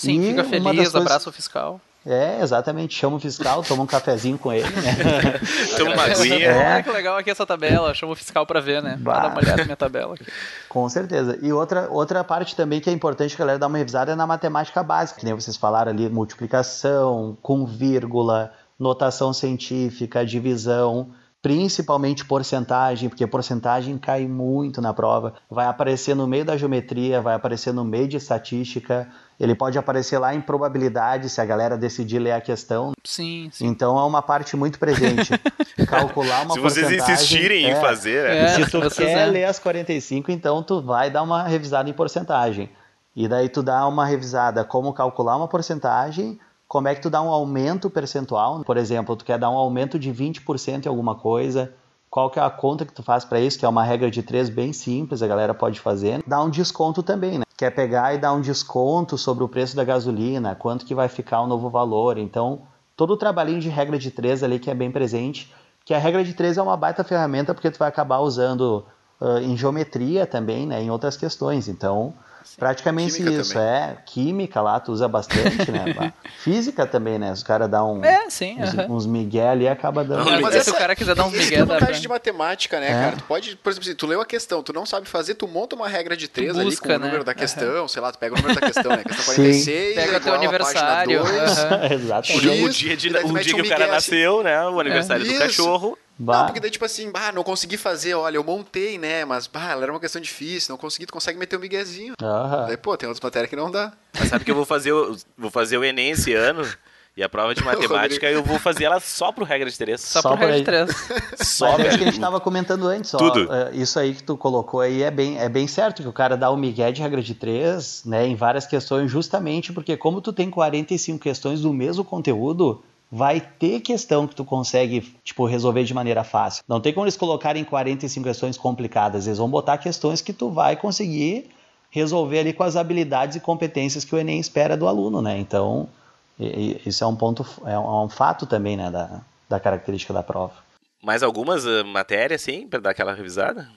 Sim, E fica uma feliz, das coisas- abraça o fiscal. É, exatamente. Chama o fiscal, toma um cafezinho com ele, né? Toma uma aguinha. É. Olha que legal aqui essa tabela, chama o fiscal pra ver, né? Vai Bah. dar uma olhada na minha tabela aqui. Com certeza. E outra, outra parte também que é importante que a galera dar uma revisada é na matemática básica, que nem vocês falaram ali, multiplicação, com vírgula, notação científica, divisão, principalmente porcentagem, porque porcentagem cai muito na prova. Vai aparecer no meio da geometria, vai aparecer no meio de estatística, ele pode aparecer lá em probabilidade se a galera decidir ler a questão. Sim, sim. Então é uma parte muito presente. Calcular uma Se vocês porcentagem, insistirem em é, fazer, é. É. se tu vocês quer é. ler as 45, então tu vai dar uma revisada em porcentagem. E daí tu dá uma revisada como calcular uma porcentagem, como é que tu dá um aumento percentual. Por exemplo, tu quer dar um aumento de 20% em alguma coisa, qual que é a conta que tu faz para isso, que é uma regra de três bem simples, a galera pode fazer. Dá um desconto também, né? Quer pegar e dar um desconto sobre o preço da gasolina, quanto que vai ficar o novo valor. Então, todo o trabalhinho de regra de três ali que é bem presente, que a regra de três é uma baita ferramenta porque tu vai acabar usando ah, em geometria também, né, em outras questões. Então, praticamente Química isso. também. É, química lá tu usa bastante, né? Física também, né? Os caras dão um, É, sim. uns, aham. uns migué ali e acaba dando... Não, Mas se essa- o cara quiser dar um migué, é a dá vantagem pra- de matemática, né, É. cara? Tu pode, por exemplo, se tu leu a questão, tu não sabe fazer, tu monta uma regra de três ali busca, com o né? número da questão, sei lá, tu pega o número da questão, né? Questão Sim. 46, Pega igual teu aniversário. dois. aham. O Exatamente. dia, o de- o dia um que o cara migué, assim. nasceu, né? O aniversário do Isso. cachorro. Bah. Não, porque daí, tipo assim, bah, não consegui fazer, olha, eu montei, né? Mas, bah, ela era uma questão difícil, não consegui, tu consegue meter um miguezinho. Aham. Daí, pô, tem outras matérias que não dá. Mas sabe que eu vou fazer, o- vou fazer o Enem esse ano? E a prova de matemática eu vou fazer ela só pro regra de três. Só, Só por regra de três. Só, Mas é isso que a gente estava comentando antes, ó. Tudo. É, Isso aí que tu colocou aí é bem, é bem certo, que o cara dá o migué de regra de três, né, em várias questões, justamente porque como tu tem 45 questões do mesmo conteúdo, vai ter questão que tu consegue, tipo, resolver de maneira fácil. Não tem como eles colocarem 45 questões complicadas, eles vão botar questões que tu vai conseguir resolver ali com as habilidades e competências que o Enem espera do aluno, né? Então, isso é um ponto, é um, é um fato também, né, da, da característica da prova. Mais algumas eh, matérias, sim, pra dar aquela revisada?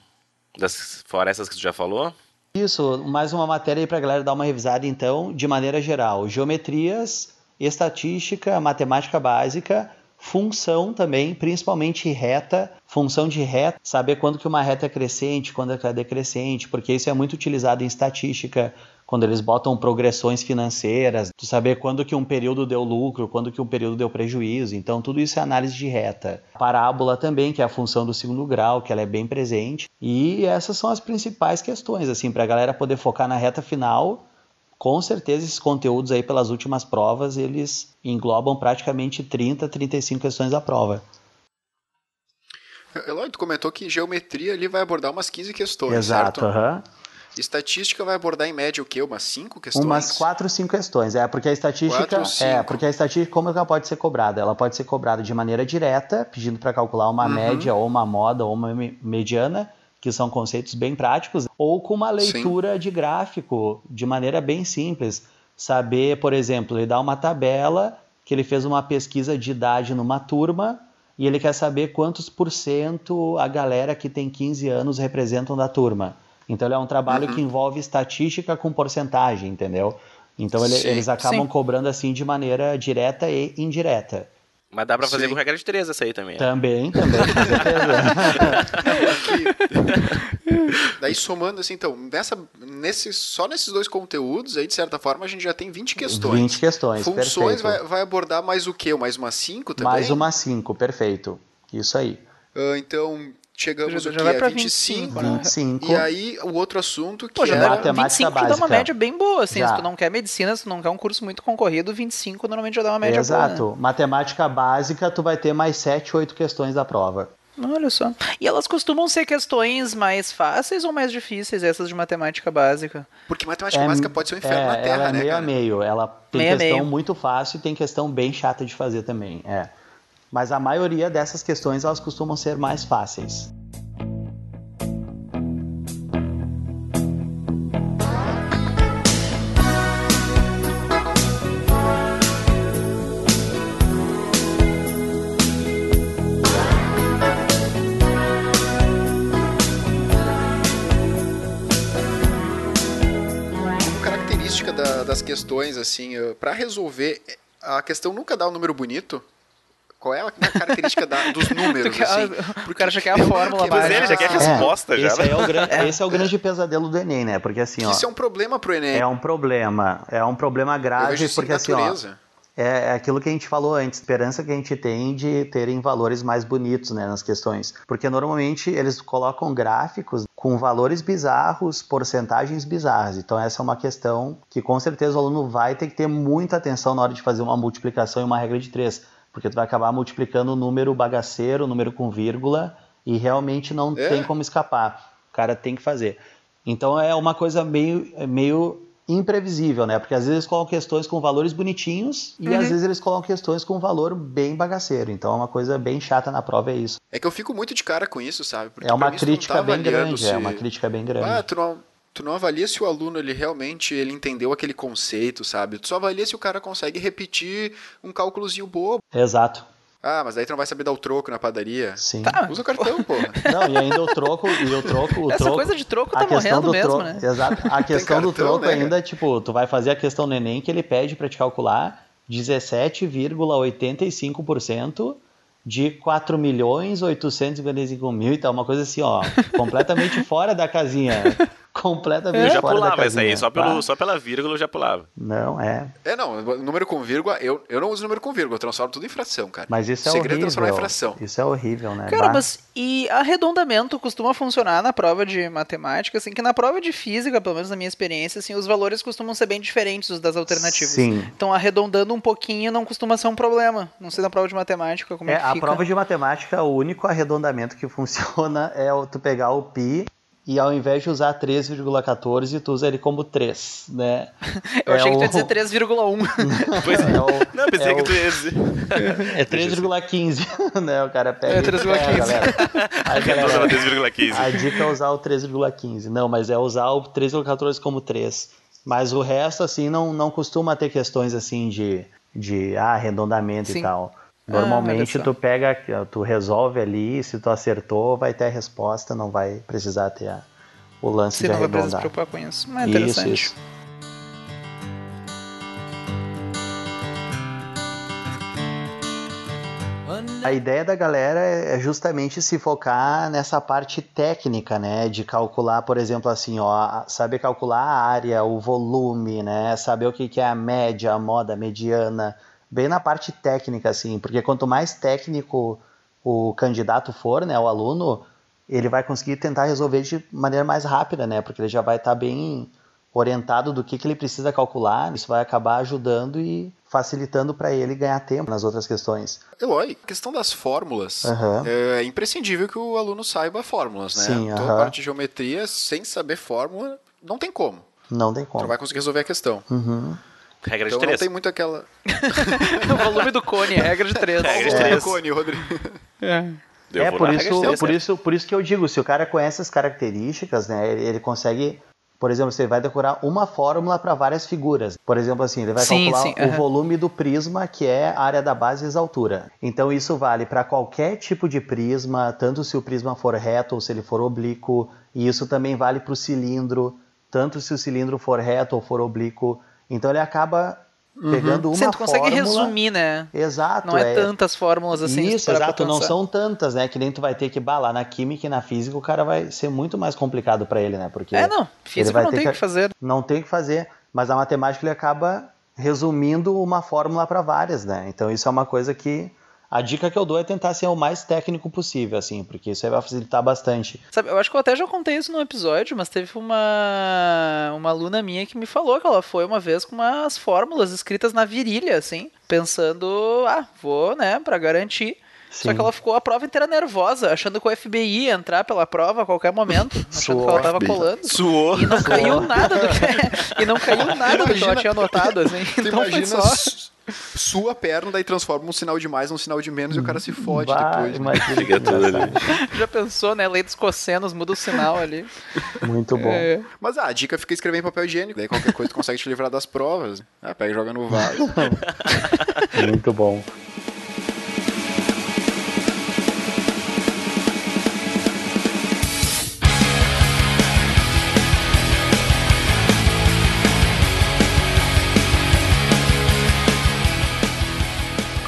Das, fora essas que tu já falou? Isso, mais uma matéria aí para a galera dar uma revisada, então, de maneira geral. Geometrias, estatística, matemática básica, função também, principalmente reta, função de reta, saber quando que uma reta é crescente, quando que ela é decrescente, porque isso é muito utilizado em estatística, quando eles botam progressões financeiras, saber quando que um período deu lucro, quando que um período deu prejuízo. Então, tudo isso é análise de reta. Parábola também, que é a função do segundo grau, que ela é bem presente. E essas são as principais questões, assim, para a galera poder focar na reta final. Com certeza, esses conteúdos aí, pelas últimas provas, eles englobam praticamente 30, 35 questões da prova. Eloy, tu comentou que geometria ali vai abordar umas 15 questões, Exato, certo? aham. Estatística vai abordar em média o quê? Umas 5 questões? Umas quatro, cinco questões. É, porque a estatística. Quatro. É, porque a estatística, como ela pode ser cobrada? Ela pode ser cobrada de maneira direta, pedindo para calcular uma Uhum. média, ou uma moda, ou uma me- mediana, que são conceitos bem práticos, ou com uma leitura de gráfico, de maneira bem simples. Saber, por exemplo, ele dá uma tabela que ele fez uma pesquisa de idade numa turma e ele quer saber quantos por cento a galera que tem 15 anos representam da turma. Então ele é um trabalho Uhum. que envolve estatística com porcentagem, entendeu? Então ele- Sim, eles acabam sim. cobrando assim de maneira direta e indireta. Mas dá pra fazer Sim. com regra de três essa aí também. Também, também, com certeza. Daí somando assim, então, nessa, nesse, só nesses dois conteúdos aí, de certa forma, a gente já tem 20 questões. 20 questões, Funções perfeito. vai, vai abordar mais o quê? Mais umas 5 também? Mais uma 5, perfeito. Isso aí. Ah, então, chegamos Já- o já quê? vai A pra 25, 25, né? 25. E aí, o outro assunto que Pô, já é... dá, Matemática 25 dá uma básica. média bem boa, assim. Já. Se tu não quer medicina, se tu não quer um curso muito concorrido, 25 normalmente já dá uma média Exato. boa. Matemática básica, tu vai ter mais 7, 8 questões da prova. Né? Olha só. E elas costumam ser questões mais fáceis ou mais difíceis, essas de matemática básica? Porque matemática básica pode ser um inferno é, na Terra, ela é né, meio cara? a meio. Ela tem Meio questão meio. muito fácil e tem questão bem chata de fazer também. É. Mas a maioria dessas questões elas costumam ser mais fáceis. Das questões, assim, para resolver, a questão nunca dá um número bonito. Qual é a característica da- dos números, quer- assim? o cara já quer a fórmula Porque- Mas ele já quer Ah, resposta, já. Esse, né? é o grande, esse é o grande pesadelo do Enem, né? Porque assim, ó, Isso é um problema pro Enem. é um problema. É um problema grave, porque assim, ó, é, é aquilo que a gente falou antes, esperança que a gente tem de terem valores mais bonitos né, nas questões. Porque normalmente eles colocam gráficos com valores bizarros, porcentagens bizarras. Então essa é uma questão que com certeza o aluno vai ter que ter muita atenção na hora de fazer uma multiplicação e uma regra de três. Porque tu vai acabar multiplicando o número bagaceiro, o número com vírgula, e realmente não é. tem como escapar. O cara tem que fazer. Então é uma coisa meio, meio imprevisível, né? Porque às vezes eles colocam questões com valores bonitinhos e uhum. às vezes eles colocam questões com valor bem bagaceiro. Então é uma coisa bem chata na prova, é isso. É que eu fico muito de cara com isso, sabe? Porque é uma crítica tá bem grande, se... é uma crítica bem grande. Ah, tu não, tu não avalia se o aluno ele realmente ele entendeu aquele conceito, sabe? Tu só avalia se o cara consegue repetir um cálculozinho bobo. Exato. Ah, mas aí tu não vai saber dar o troco na padaria. Sim. Tá. Usa o cartão, pô. Não, e ainda o troco, e o troco, o Essa troco, coisa de troco tá morrendo mesmo, troco, né? Exato. A questão cartão, do troco né? ainda, tipo, tu vai fazer a questão do Enem que ele pede para te calcular 17,85% de 4 milhões 855 mil, então uma coisa assim, ó, completamente fora da casinha completamente Eu já fora pulava essa aí, só, pelo, só pela vírgula eu já pulava. Não, é. É, não, número com vírgula, eu, eu não uso número com vírgula, eu transformo tudo em fração, cara. Mas isso é o segredo horrível. é transformar em fração. Isso é horrível, né? Cara, mas e arredondamento costuma funcionar na prova de matemática, assim, que na prova de física, pelo menos na minha experiência, assim, os valores costumam ser bem diferentes dos das alternativas. Sim. Então, arredondando um pouquinho não costuma ser um problema. Não sei na prova de matemática como é, é que a fica. prova de matemática, o único arredondamento que funciona é tu pegar o pi e ao invés de usar 3,14, tu usa ele como 3, né? Eu é achei o... que tu ia dizer 3,1. Pois é. é o, Não, pensei é que o- tu ia dizer. É 3,15, né? O cara pega É, e 3,15. pega, galera. Aí, galera, 3,15. a dica é usar o 3,15. Não, mas é usar o 3,14 como 3. Mas o resto, assim, não, não costuma ter questões assim de, de ah, arredondamento Sim. e tal. Ah, Normalmente só. tu pega, tu resolve ali, se tu acertou, vai ter a resposta, não vai precisar ter a- o lance Você de não vai precisar se arredondar. preocupar com isso. Mas é Isso, interessante. isso. A ideia da galera é justamente se focar nessa parte técnica, né? De calcular, por exemplo, assim, ó, saber calcular a área, o volume, né? Saber o que que é a média, a moda, a mediana, bem na parte técnica, assim, porque quanto mais técnico o candidato for, né, o aluno, ele vai conseguir tentar resolver de maneira mais rápida, né? Porque ele já vai estar bem orientado do que, que ele precisa calcular, isso vai acabar ajudando e facilitando para ele ganhar tempo nas outras questões. Eloy, questão das fórmulas, Aham. é imprescindível que o aluno saiba fórmulas, né? Sim, Toda aham. parte de geometria, sem saber fórmula, não tem como. Não tem como. não vai conseguir resolver a questão. Uhum. Regra de Então não 3. tem muito aquela... o volume do cone, regra de 3. Regra de Ô, três. Cone, Rodrigo. Eu é vou por isso, três, por né? isso, por isso que eu digo, se o cara conhece as características, né, ele, ele consegue, por exemplo, você vai decorar uma fórmula para várias figuras. Por exemplo, assim, ele vai Sim, calcular sim, o volume do prisma, que é a área da base vezes a altura. Então isso vale para qualquer tipo de prisma, tanto se o prisma for reto ou se ele for oblíquo, e isso também vale para o cilindro, tanto se o cilindro for reto ou for oblíquo. Então ele acaba pegando uma Sim, tu consegue fórmula. resumir, né? Exato. Não é, tantas fórmulas assim. Isso, exato, não são tantas, né? Que nem tu vai ter que balar na química e na física, o cara vai ser muito mais complicado para ele, né? Porque É, não. Física vai não ter tem o que- que fazer. não tem o que fazer, mas a matemática ele acaba resumindo uma fórmula para várias, né? Então isso é uma coisa que a dica que eu dou é tentar ser o mais técnico possível, assim, porque isso aí vai facilitar bastante. Sabe, eu acho que eu até já contei isso no episódio, mas teve uma, uma aluna minha que me falou que ela foi uma vez com umas fórmulas escritas na virilha, assim, pensando, ah, vou, né, pra garantir. Só Sim. que ela ficou a prova inteira nervosa, achando que o FBI ia entrar pela prova a qualquer momento, achando que ela tava FBI. colando. Suou. E não caiu nada do que, e não caiu nada do que ela Imagina- tinha anotado, assim. Tu Então foi imagina só. su- sua perna, daí transforma um sinal de mais num sinal de menos e o cara se fode Bah, depois. né? imagina engraçado. Já pensou, né? Lei dos cossenos, muda o sinal ali. Muito bom. É. Mas ah, a dica fica escrever em papel higiênico. Daí qualquer coisa tu consegue te livrar das provas. Ah, pega e joga no vaso. Muito bom.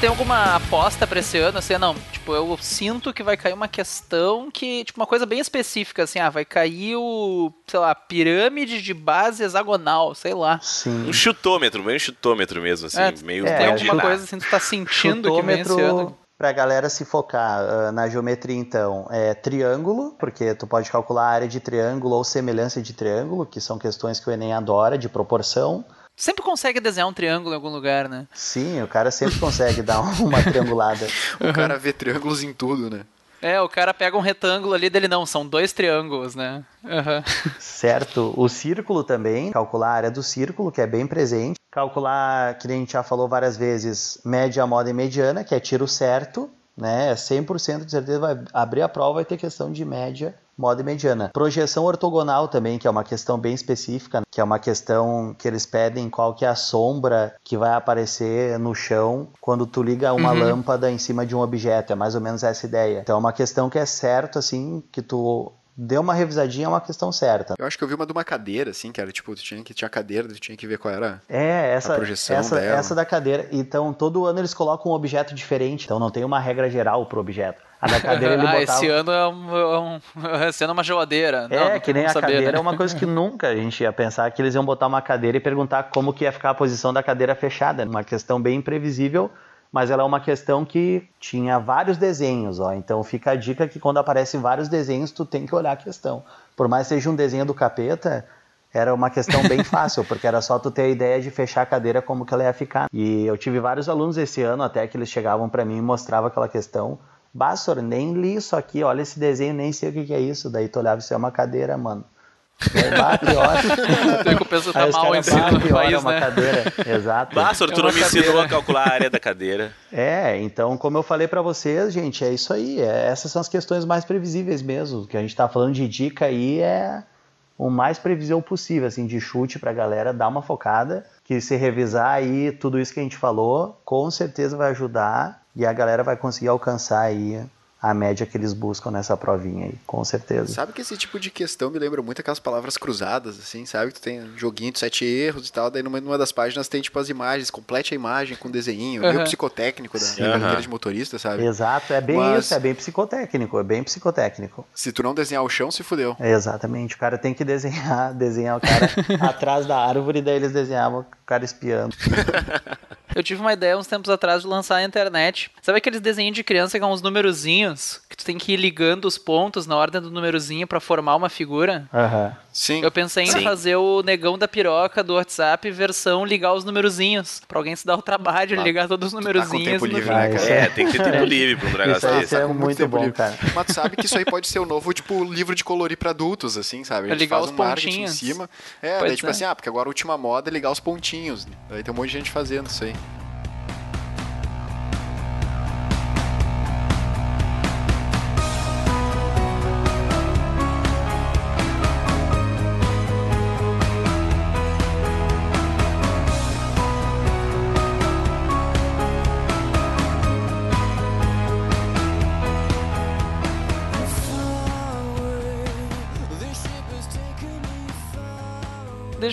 Tem alguma aposta pra esse ano, assim, não, tipo, eu sinto que vai cair uma questão que, tipo, uma coisa bem específica, assim, ah, vai cair o, sei lá, pirâmide de base hexagonal, sei lá. Sim. Um chutômetro, meio chutômetro mesmo, assim, É, meio é, Tem alguma coisa assim que tu tá sentindo que vem esse ano? Chutômetro, pra galera se focar ah, na geometria, então, é triângulo, porque tu pode calcular a área de triângulo ou semelhança de triângulo, que são questões que o Enem adora, de proporção. Sempre consegue desenhar um triângulo em algum lugar, né? Sim, o cara sempre consegue dar uma triangulada. O cara vê triângulos em tudo, né? É, o cara pega um retângulo ali dele, não, são dois triângulos, né? Aham. Certo. O círculo também, calcular a área do círculo, que é bem presente. Calcular, que a gente já falou várias vezes, média, moda e mediana, que é tiro certo, né? 100% de certeza vai abrir a prova vai ter questão de média, moda e mediana. Projeção ortogonal também, que é uma questão bem específica, que é uma questão que eles pedem qual que é a sombra que vai aparecer no chão quando tu liga uma Uhum. lâmpada em cima de um objeto, é mais ou menos essa ideia. Então é uma questão que é certo assim, que tu deu uma revisadinha, é uma questão certa. Eu acho que eu vi uma de uma cadeira, assim, que era tipo, tu tinha que tinha cadeira, tu tinha que ver qual era. É, essa, A projeção essa, dela. essa da cadeira. Então, todo ano eles colocam um objeto diferente. Então, não tem uma regra geral pro objeto. A da cadeira ele ah, botava... esse ano é, um, é um- esse ano é uma geladeira. É, Não, que nem a saber, cadeira né? é uma coisa que nunca a gente ia pensar que eles iam botar uma cadeira e perguntar como que ia ficar a posição da cadeira fechada. Uma questão bem imprevisível, mas ela é uma questão que tinha vários desenhos, ó. Então fica a dica que quando aparecem vários desenhos, tu tem que olhar a questão. Por mais que seja um desenho do capeta, era uma questão bem fácil, porque era só tu ter a ideia de fechar a cadeira como que ela ia ficar. E eu tive vários alunos esse ano até que eles chegavam para mim e mostravam aquela questão. Bassor, nem li isso aqui, olha esse desenho, nem sei o que, que é isso. Daí tu olhava, isso é uma cadeira, mano. É, bah, pior. Tem que o pessoal tá mal em cima é país, uma né? cadeira. Exato. Bássaro, tu É não me ensinou a calcular a área da cadeira. É, então, como eu falei pra vocês, gente, é isso aí. é- essas são as questões mais previsíveis mesmo. O que a gente tá falando de dica aí é o mais previsível possível, assim, de chute pra galera dar uma focada, que se revisar aí tudo isso que a gente falou, com certeza vai ajudar e a galera vai conseguir alcançar aí a média que eles buscam nessa provinha aí, com certeza. Sabe que esse tipo de questão me lembra muito aquelas palavras cruzadas, assim, sabe? Que tu tem um joguinho de sete erros e tal, daí numa, numa das páginas tem tipo as imagens, complete a imagem com desenho, meio Aham. psicotécnico da carteira de motorista, sabe? Exato, é bem Mas- isso, é bem psicotécnico, é bem psicotécnico. Se tu não desenhar o chão, se fudeu. É, exatamente, o cara tem que desenhar, desenhar o cara atrás da árvore, daí eles desenhavam o cara espiando. Eu tive uma ideia uns tempos atrás de lançar na internet. Sabe aqueles desenhos de criança com uns numerozinhos? Que tu tem que ir ligando os pontos na ordem do numerozinho pra formar uma figura? Aham. Sim. Eu pensei em Sim. fazer o negão da piroca do WhatsApp versão ligar os numerozinhos. Pra alguém se dar o trabalho de Ah, ligar todos os tá numerozinhos. tempo no livre, né, cara? isso É, tem que ter tempo livre pra um negócio Isso desse. é com muito tempo bom, livre. cara. Mas tu sabe que isso aí pode ser o novo, tipo, livro de colorir pra adultos, assim, sabe? A É gente ligar faz os um marketing em pontinhos. cima. É, Pois daí tipo é. assim, ah, porque agora a última moda é ligar os pontinhos. Daí tem um monte de gente fazendo isso aí.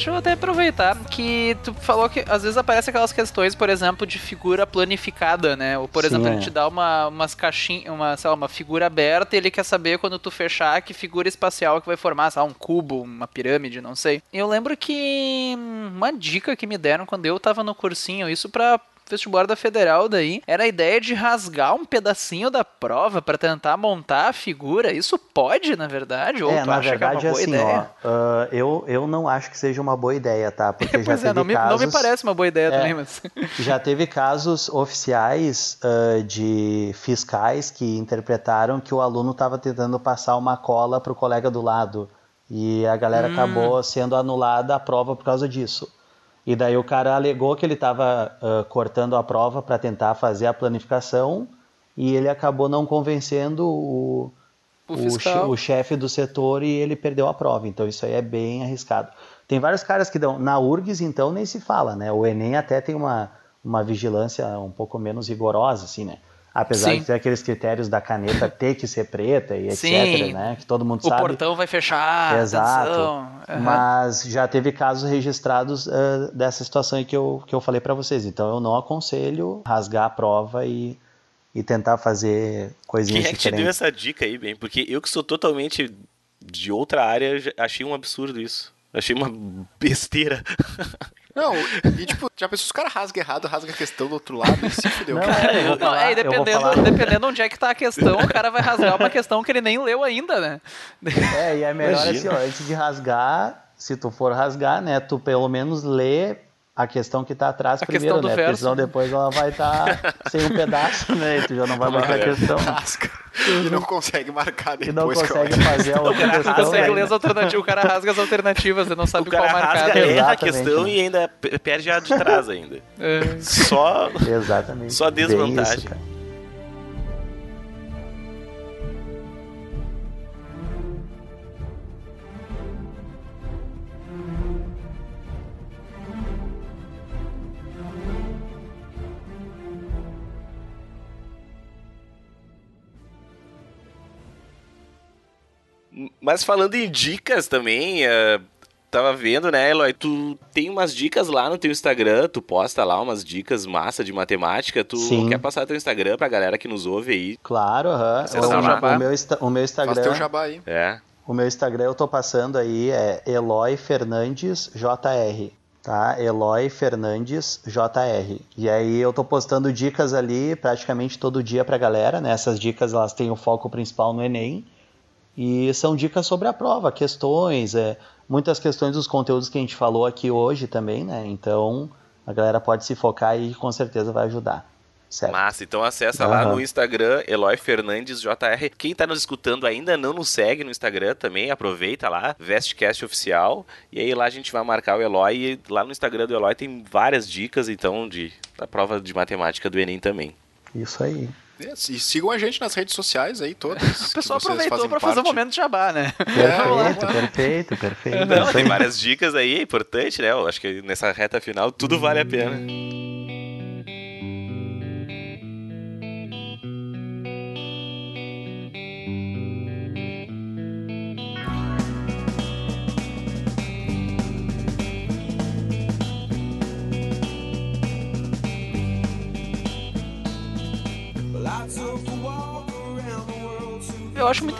Deixa eu até aproveitar que tu falou que às vezes aparece aquelas questões, por exemplo, de figura planificada, né? Ou, por Sim, exemplo, é. ele te dá uma, umas caixinhas, uma, sei lá, uma figura aberta e ele quer saber quando tu fechar que figura espacial que vai formar, sei lá, um cubo, uma pirâmide, não sei. Eu lembro que hum, uma dica que me deram quando eu tava no cursinho, isso pra vestibular da Federal daí, era a ideia de rasgar um pedacinho da prova pra tentar montar a figura. Isso pode, na verdade? Ou é, tu na acha verdade, que é uma boa assim, ideia? ó, ah, eu, eu não acho que seja uma boa ideia, tá? Porque já Pois teve é, não me, casos... não me parece uma boa ideia É. também, mas. Já teve casos oficiais ah, de fiscais que interpretaram que o aluno estava tentando passar uma cola para o colega do lado. E a galera Hum. acabou sendo anulada a prova por causa disso. E daí o cara alegou que ele estava cortando a prova para tentar fazer a planificação e ele acabou não convencendo o, O o, o chefe do setor e ele perdeu a prova. Então isso aí é bem arriscado. Tem vários caras que dão. Na URGS, então, nem se fala, né? O Enem até tem uma, uma vigilância um pouco menos rigorosa, assim, né? Apesar Sim. de ter aqueles critérios da caneta ter que ser preta e etc, Sim. né? Que todo mundo O sabe. portão vai fechar. Exato. Aham. Mas já teve casos registrados ah, dessa situação aí que eu, que eu falei pra vocês. Então eu não aconselho rasgar a prova e, e tentar fazer coisinhas Quem é que te deu diferentes. essa dica aí, bem? Porque eu que sou totalmente de outra área, achei um absurdo isso. Achei uma besteira. Não, e tipo, já pensou se os caras rasgam errado, rasga a questão do outro lado e se fudeu, Não, cara. é, eu vou Não, falar, é, e eu vou dependendo, falar- dependendo onde é que tá a questão, o cara vai rasgar uma questão que ele nem leu ainda, né? É, e é melhor Imagina. assim, ó, antes de rasgar, se tu for rasgar, né, tu pelo menos lê a questão que tá atrás A primeiro, questão né? Porque verso. senão depois ela vai estar sem um pedaço, né? E tu já não vai mais ver a questão. E não consegue marcar E depois. não que eu consegue acho. fazer a outra cara questão. consegue né? ler as alternativas, o cara rasga as alternativas, ele não sabe o qual cara marcar. rasga, erra a Exatamente, questão né? e ainda pe- perde a de trás ainda. É. Só Exatamente. Só desvantagem. isso, Mas falando em dicas também, eh, tava vendo, né, Eloy? Tu tem umas dicas lá no teu Instagram, tu posta lá umas dicas massa de matemática. Tu Sim. quer passar teu Instagram pra galera que nos ouve aí? Claro, aham. Acessa O, o meu, o meu Faz teu Instagram. jabá aí. É. O meu Instagram eu tô passando aí é Eloy Fernandes JR, tá? Eloy Fernandes JR. E aí eu tô postando dicas ali praticamente todo dia pra galera, né? Essas dicas elas têm o foco principal no ENEM. E são dicas sobre a prova, questões, é, muitas questões dos conteúdos que a gente falou aqui hoje também, né? Então a galera pode se focar e com certeza vai ajudar. Certo? Massa, então acessa lá Aham. no Instagram, Eloy Fernandes JR. Quem tá nos escutando ainda não nos segue no Instagram também, aproveita lá, Vestcast Oficial. E aí lá a gente vai marcar o Eloy. E lá no Instagram do Eloy tem várias dicas, então, de, da prova de matemática do Enem também. Isso aí. É, E sigam a gente nas redes sociais aí todas. O pessoal aproveitou pra fazer o momento de jabá, né? Perfeito, perfeito, perfeito. Não, tem várias dicas aí, é importante, né? Eu acho que nessa reta final tudo vale a pena.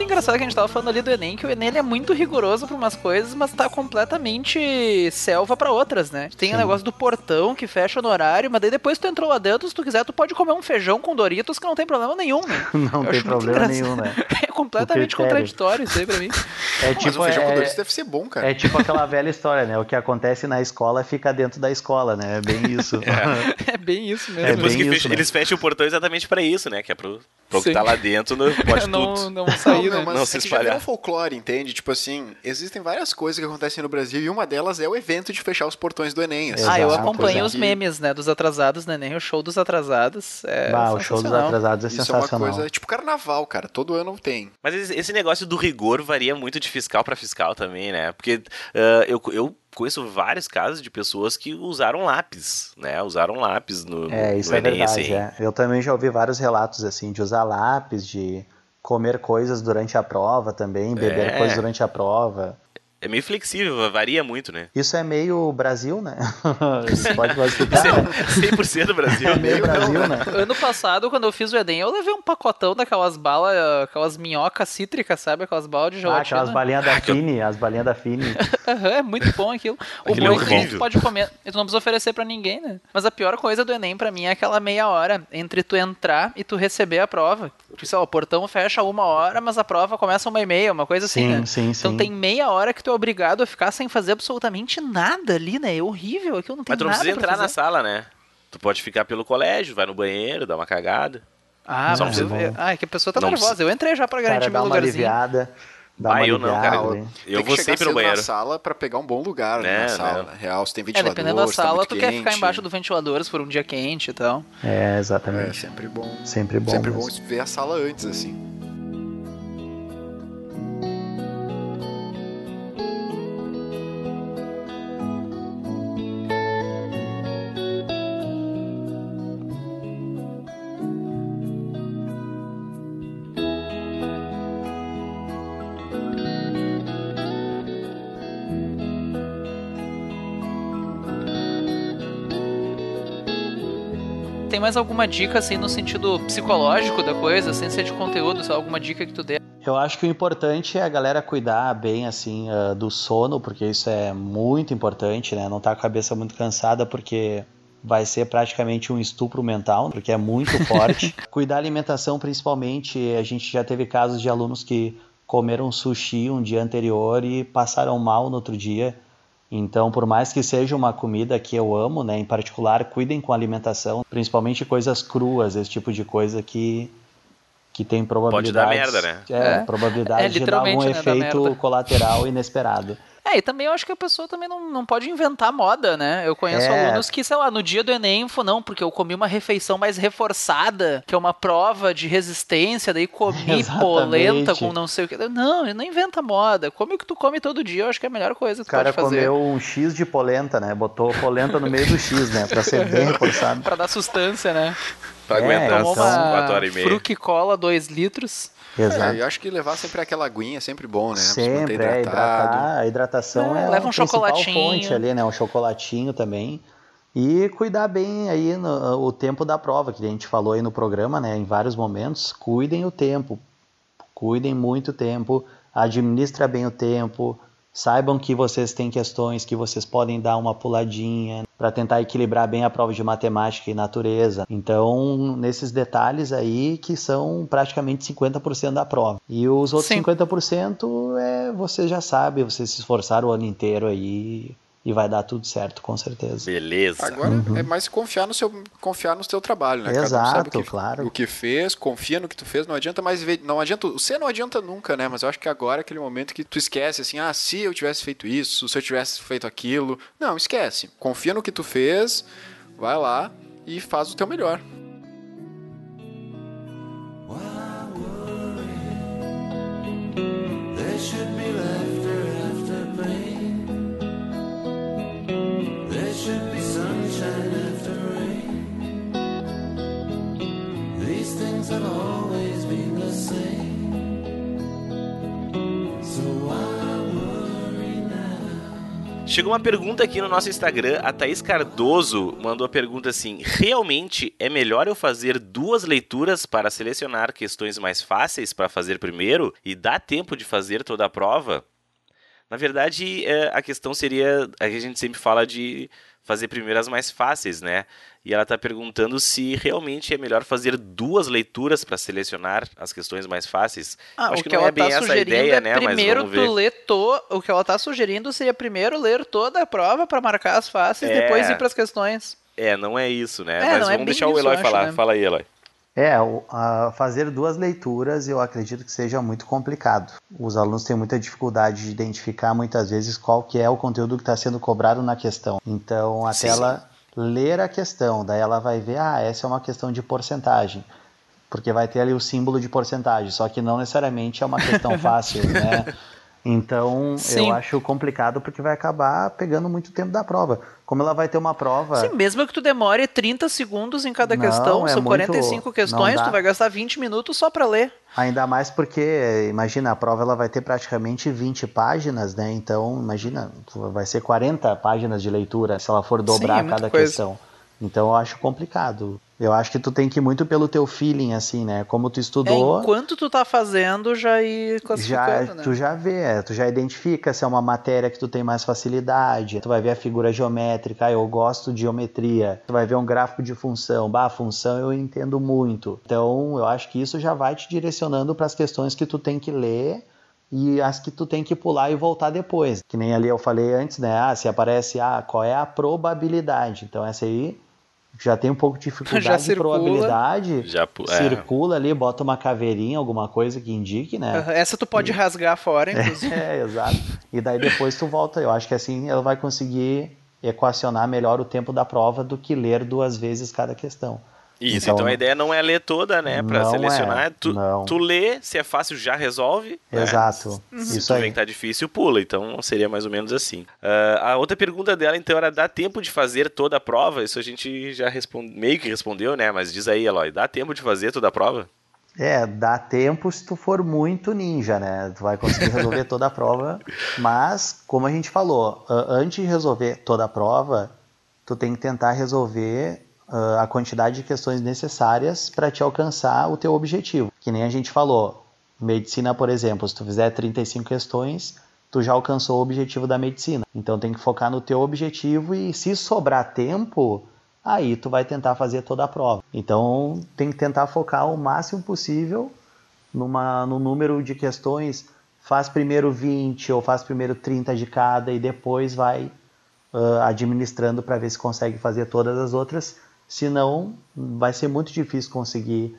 Muito engraçado que a gente tava falando ali do Enem, que o Enem ele é muito rigoroso pra umas coisas, mas tá completamente selva pra outras, né? Tem o Sim. negócio do portão que fecha no horário, mas daí depois tu entrou lá dentro, se tu quiser, tu pode comer um feijão com Doritos que não tem problema nenhum, né? Não Eu tem problema engraçado. nenhum, né? É completamente O critério. contraditório isso aí pra mim. É Mas tipo, o feijão com é, Doritos deve ser bom, cara. é tipo aquela velha história, né? O que acontece na escola fica dentro da escola, né? É bem isso. É bem isso mesmo. É bem que isso, fecha- né? eles fecham o portão exatamente pra isso, né? Que é pro, pro que tá lá dentro, não pode não, tudo. não sair, não, né? mas Não é se que já virou espalhar. um folclore, entende? Tipo assim, existem várias coisas que acontecem no Brasil e uma delas é o evento de fechar os portões do Enem. assim. Ah, eu acompanho exato. os memes, né, dos atrasados no Enem, o show dos atrasados. É Bah, o show dos sensacional. atrasados é Isso é uma sensacional. coisa tipo carnaval, cara. Todo ano tem. Mas esse negócio do rigor varia muito de fiscal pra fiscal também, né? Porque ah, eu, eu conheço vários casos de pessoas que usaram lápis, né? Usaram lápis no, É, isso no é Enem, verdade. assim. é. Eu também já ouvi vários relatos assim de usar lápis, de comer coisas durante a prova também, beber É. coisas durante a prova. É meio flexível, varia muito, né? Isso é meio Brasil, né? Isso pode classificar. né? 100% Brasil. É meio Brasil, né? Ano passado, quando eu fiz o Enem, eu levei um pacotão daquelas balas, aquelas minhocas cítricas, sabe? Aquelas balas de Ah, gelatina. aquelas balinhas da Fini, as balinhas da Fini. Aham, é muito bom aquilo. O Aquilo bom é é que tu horrível. pode comer e tu não precisa oferecer pra ninguém, né? Mas a pior coisa do Enem pra mim é aquela meia hora entre tu entrar e tu receber a prova. Tipo, sei lá, o portão fecha uma hora, mas a prova começa uma e meia, uma coisa assim, Sim, né? sim, Então sim. tem meia hora que tu é obrigado a ficar sem fazer absolutamente nada ali, né? É horrível, aquilo não tem Mas tu não precisa entrar na sala, né? Tu pode ficar pelo colégio, vai no banheiro, dá uma cagada. Ah, Só mas precisa- eu... Ah, é que a pessoa tá Não nervosa. precisa- Eu entrei já pra garantir Cara, meu dá uma lugarzinho. aliviada. Dá Ah, uma eu não, cara. Eu, eu vou sempre no banheiro. na sala pra pegar um bom lugar Né, na sala. né? Real, se tem É, ventilador, dependendo da tá sala, muito tu quer ficar quente. embaixo do ventilador se for um dia quente e tal. É, É, exatamente. sempre bom. Sempre bom. sempre bom mesmo. ver a sala antes, assim. Mais alguma dica, assim, no sentido psicológico da coisa, sem ser de conteúdo, só alguma dica que tu dê? Eu acho que o importante é a galera cuidar bem, assim, uh, do sono, porque isso é muito importante, né? Não tá com a cabeça muito cansada, porque vai ser praticamente um estupro mental, porque é muito forte. Cuidar da alimentação, principalmente, a gente já teve casos de alunos que comeram sushi um dia anterior e passaram mal no outro dia. Então, por mais que seja uma comida que eu amo, né, em particular, cuidem com a alimentação, principalmente coisas cruas, esse tipo de coisa que que tem probabilidade Pode dar merda, né? É, é. probabilidade é, de dar um né, efeito colateral inesperado. É, e também eu acho que a pessoa também não, não pode inventar moda, né? Eu conheço é. alunos que, sei lá, no dia do Enem, não, porque eu comi uma refeição mais reforçada, que é uma prova de resistência, daí comi polenta com não sei o que. Não, não inventa moda. Come o que tu come todo dia, eu acho que é a melhor coisa que tu pode fazer. O cara comeu um X de polenta, né? Botou polenta no meio do X, né? Pra ser bem reforçado. pra dar sustância, né? Pra é, aguentar então, 4 horas e meia. Fruque cola 2 litros. Exato. É, eu acho que levar sempre aquela aguinha é sempre bom, né? Sempre, é, hidratar. A hidratação é, é leva um chocolatinho. fonte ali, né? Um chocolatinho também. E cuidar bem aí no, o tempo da prova, que a gente falou aí no programa, né? Em vários momentos, cuidem o tempo. Cuidem muito o tempo, administra bem o tempo, Saibam que vocês têm questões que vocês podem dar uma puladinha para tentar equilibrar bem a prova de matemática e natureza. Então, nesses detalhes aí que são praticamente 50% da prova. E os outros Sim. 50% é você já sabe, vocês se esforçaram o ano inteiro aí e vai dar tudo certo, com certeza. Beleza. Agora uhum. é mais confiar no seu confiar no seu trabalho, né? Exato, Cada um sabe o que, claro. O que fez, confia no que tu fez, não adianta mais ver, não adianta, você não adianta nunca, né? Mas eu acho que agora é aquele momento que tu esquece assim, ah, se eu tivesse feito isso, se eu tivesse feito aquilo. Não, esquece. Confia no que tu fez, vai lá e faz o teu melhor. Chegou uma pergunta aqui no nosso Instagram. A Thaís Cardoso mandou a pergunta assim: realmente é melhor eu fazer duas leituras para selecionar questões mais fáceis para fazer primeiro e dá tempo de fazer toda a prova? Na verdade, é, a questão seria: a gente sempre fala de fazer primeiro as mais fáceis, né? E ela está perguntando se realmente é melhor fazer duas leituras para selecionar as questões mais fáceis. Ah, Acho o que, que não é bem tá essa ideia, é né? Primeiro tu ler to... o que ela está sugerindo seria primeiro ler toda a prova para marcar as fáceis, é... depois ir para as questões. É, não é isso, né? É, Mas vamos é deixar o Eloy falar. Acho, né? Fala aí, Eloy. É, fazer duas leituras eu acredito que seja muito complicado. Os alunos têm muita dificuldade de identificar muitas vezes qual que é o conteúdo que está sendo cobrado na questão. Então, até sim, ela sim. ler a questão, daí ela vai ver, ah, essa é uma questão de porcentagem. Porque vai ter ali o símbolo de porcentagem, só que não necessariamente é uma questão fácil, né? Então, Sim. eu acho complicado porque vai acabar pegando muito tempo da prova. Como ela vai ter uma prova. Sim, mesmo que tu demore 30 segundos em cada não, questão, é são muito... 45 questões, tu vai gastar 20 minutos só para ler. Ainda mais porque, imagina, a prova ela vai ter praticamente 20 páginas, né? Então, imagina, vai ser 40 páginas de leitura se ela for dobrar Sim, cada coisa. questão. Então eu acho complicado. Eu acho que tu tem que ir muito pelo teu feeling, assim, né? Como tu estudou. É, enquanto tu tá fazendo, já ir classificando, já, né? Tu já vê, é, tu já identifica se é uma matéria que tu tem mais facilidade. Tu vai ver a figura geométrica, ah, eu gosto de geometria. Tu vai ver um gráfico de função. Bah, função eu entendo muito. Então, eu acho que isso já vai te direcionando para as questões que tu tem que ler e as que tu tem que pular e voltar depois. Que nem ali eu falei antes, né? Ah, se aparece, ah, qual é a probabilidade? Então, essa aí já tem um pouco de dificuldade de probabilidade, já, é. circula ali, bota uma caveirinha, alguma coisa que indique, né? Essa tu pode e... rasgar fora, inclusive. É, exato. E daí depois tu volta. Eu acho que assim ela vai conseguir equacionar melhor o tempo da prova do que ler duas vezes cada questão. Isso, então, então, a ideia não é ler toda, né? Pra selecionar. É, tu, não. tu lê, se é fácil, já resolve. Né? Exato. Né? Se Isso tu aí. vem que tá difícil, pula. Então seria mais ou menos assim. Uh, a outra pergunta dela, então, era: dá tempo de fazer toda a prova? Isso a gente já responde, meio que respondeu, né? Mas diz aí, Eloy, dá tempo de fazer toda a prova? É, dá tempo se tu for muito ninja, né? Tu vai conseguir resolver toda a prova. Mas, como a gente falou, antes de resolver toda a prova, tu tem que tentar resolver uh, a quantidade de questões necessárias para te alcançar o teu objetivo. Que nem a gente falou, medicina, por exemplo, se tu fizer 35 questões, tu já alcançou o objetivo da medicina. Então tem que focar no teu objetivo e se sobrar tempo, aí tu vai tentar fazer toda a prova. Então tem que tentar focar o máximo possível numa, no número de questões. Faz primeiro 20 ou faz primeiro 30 de cada e depois vai uh, administrando para ver se consegue fazer todas as outras. Senão, vai ser muito difícil conseguir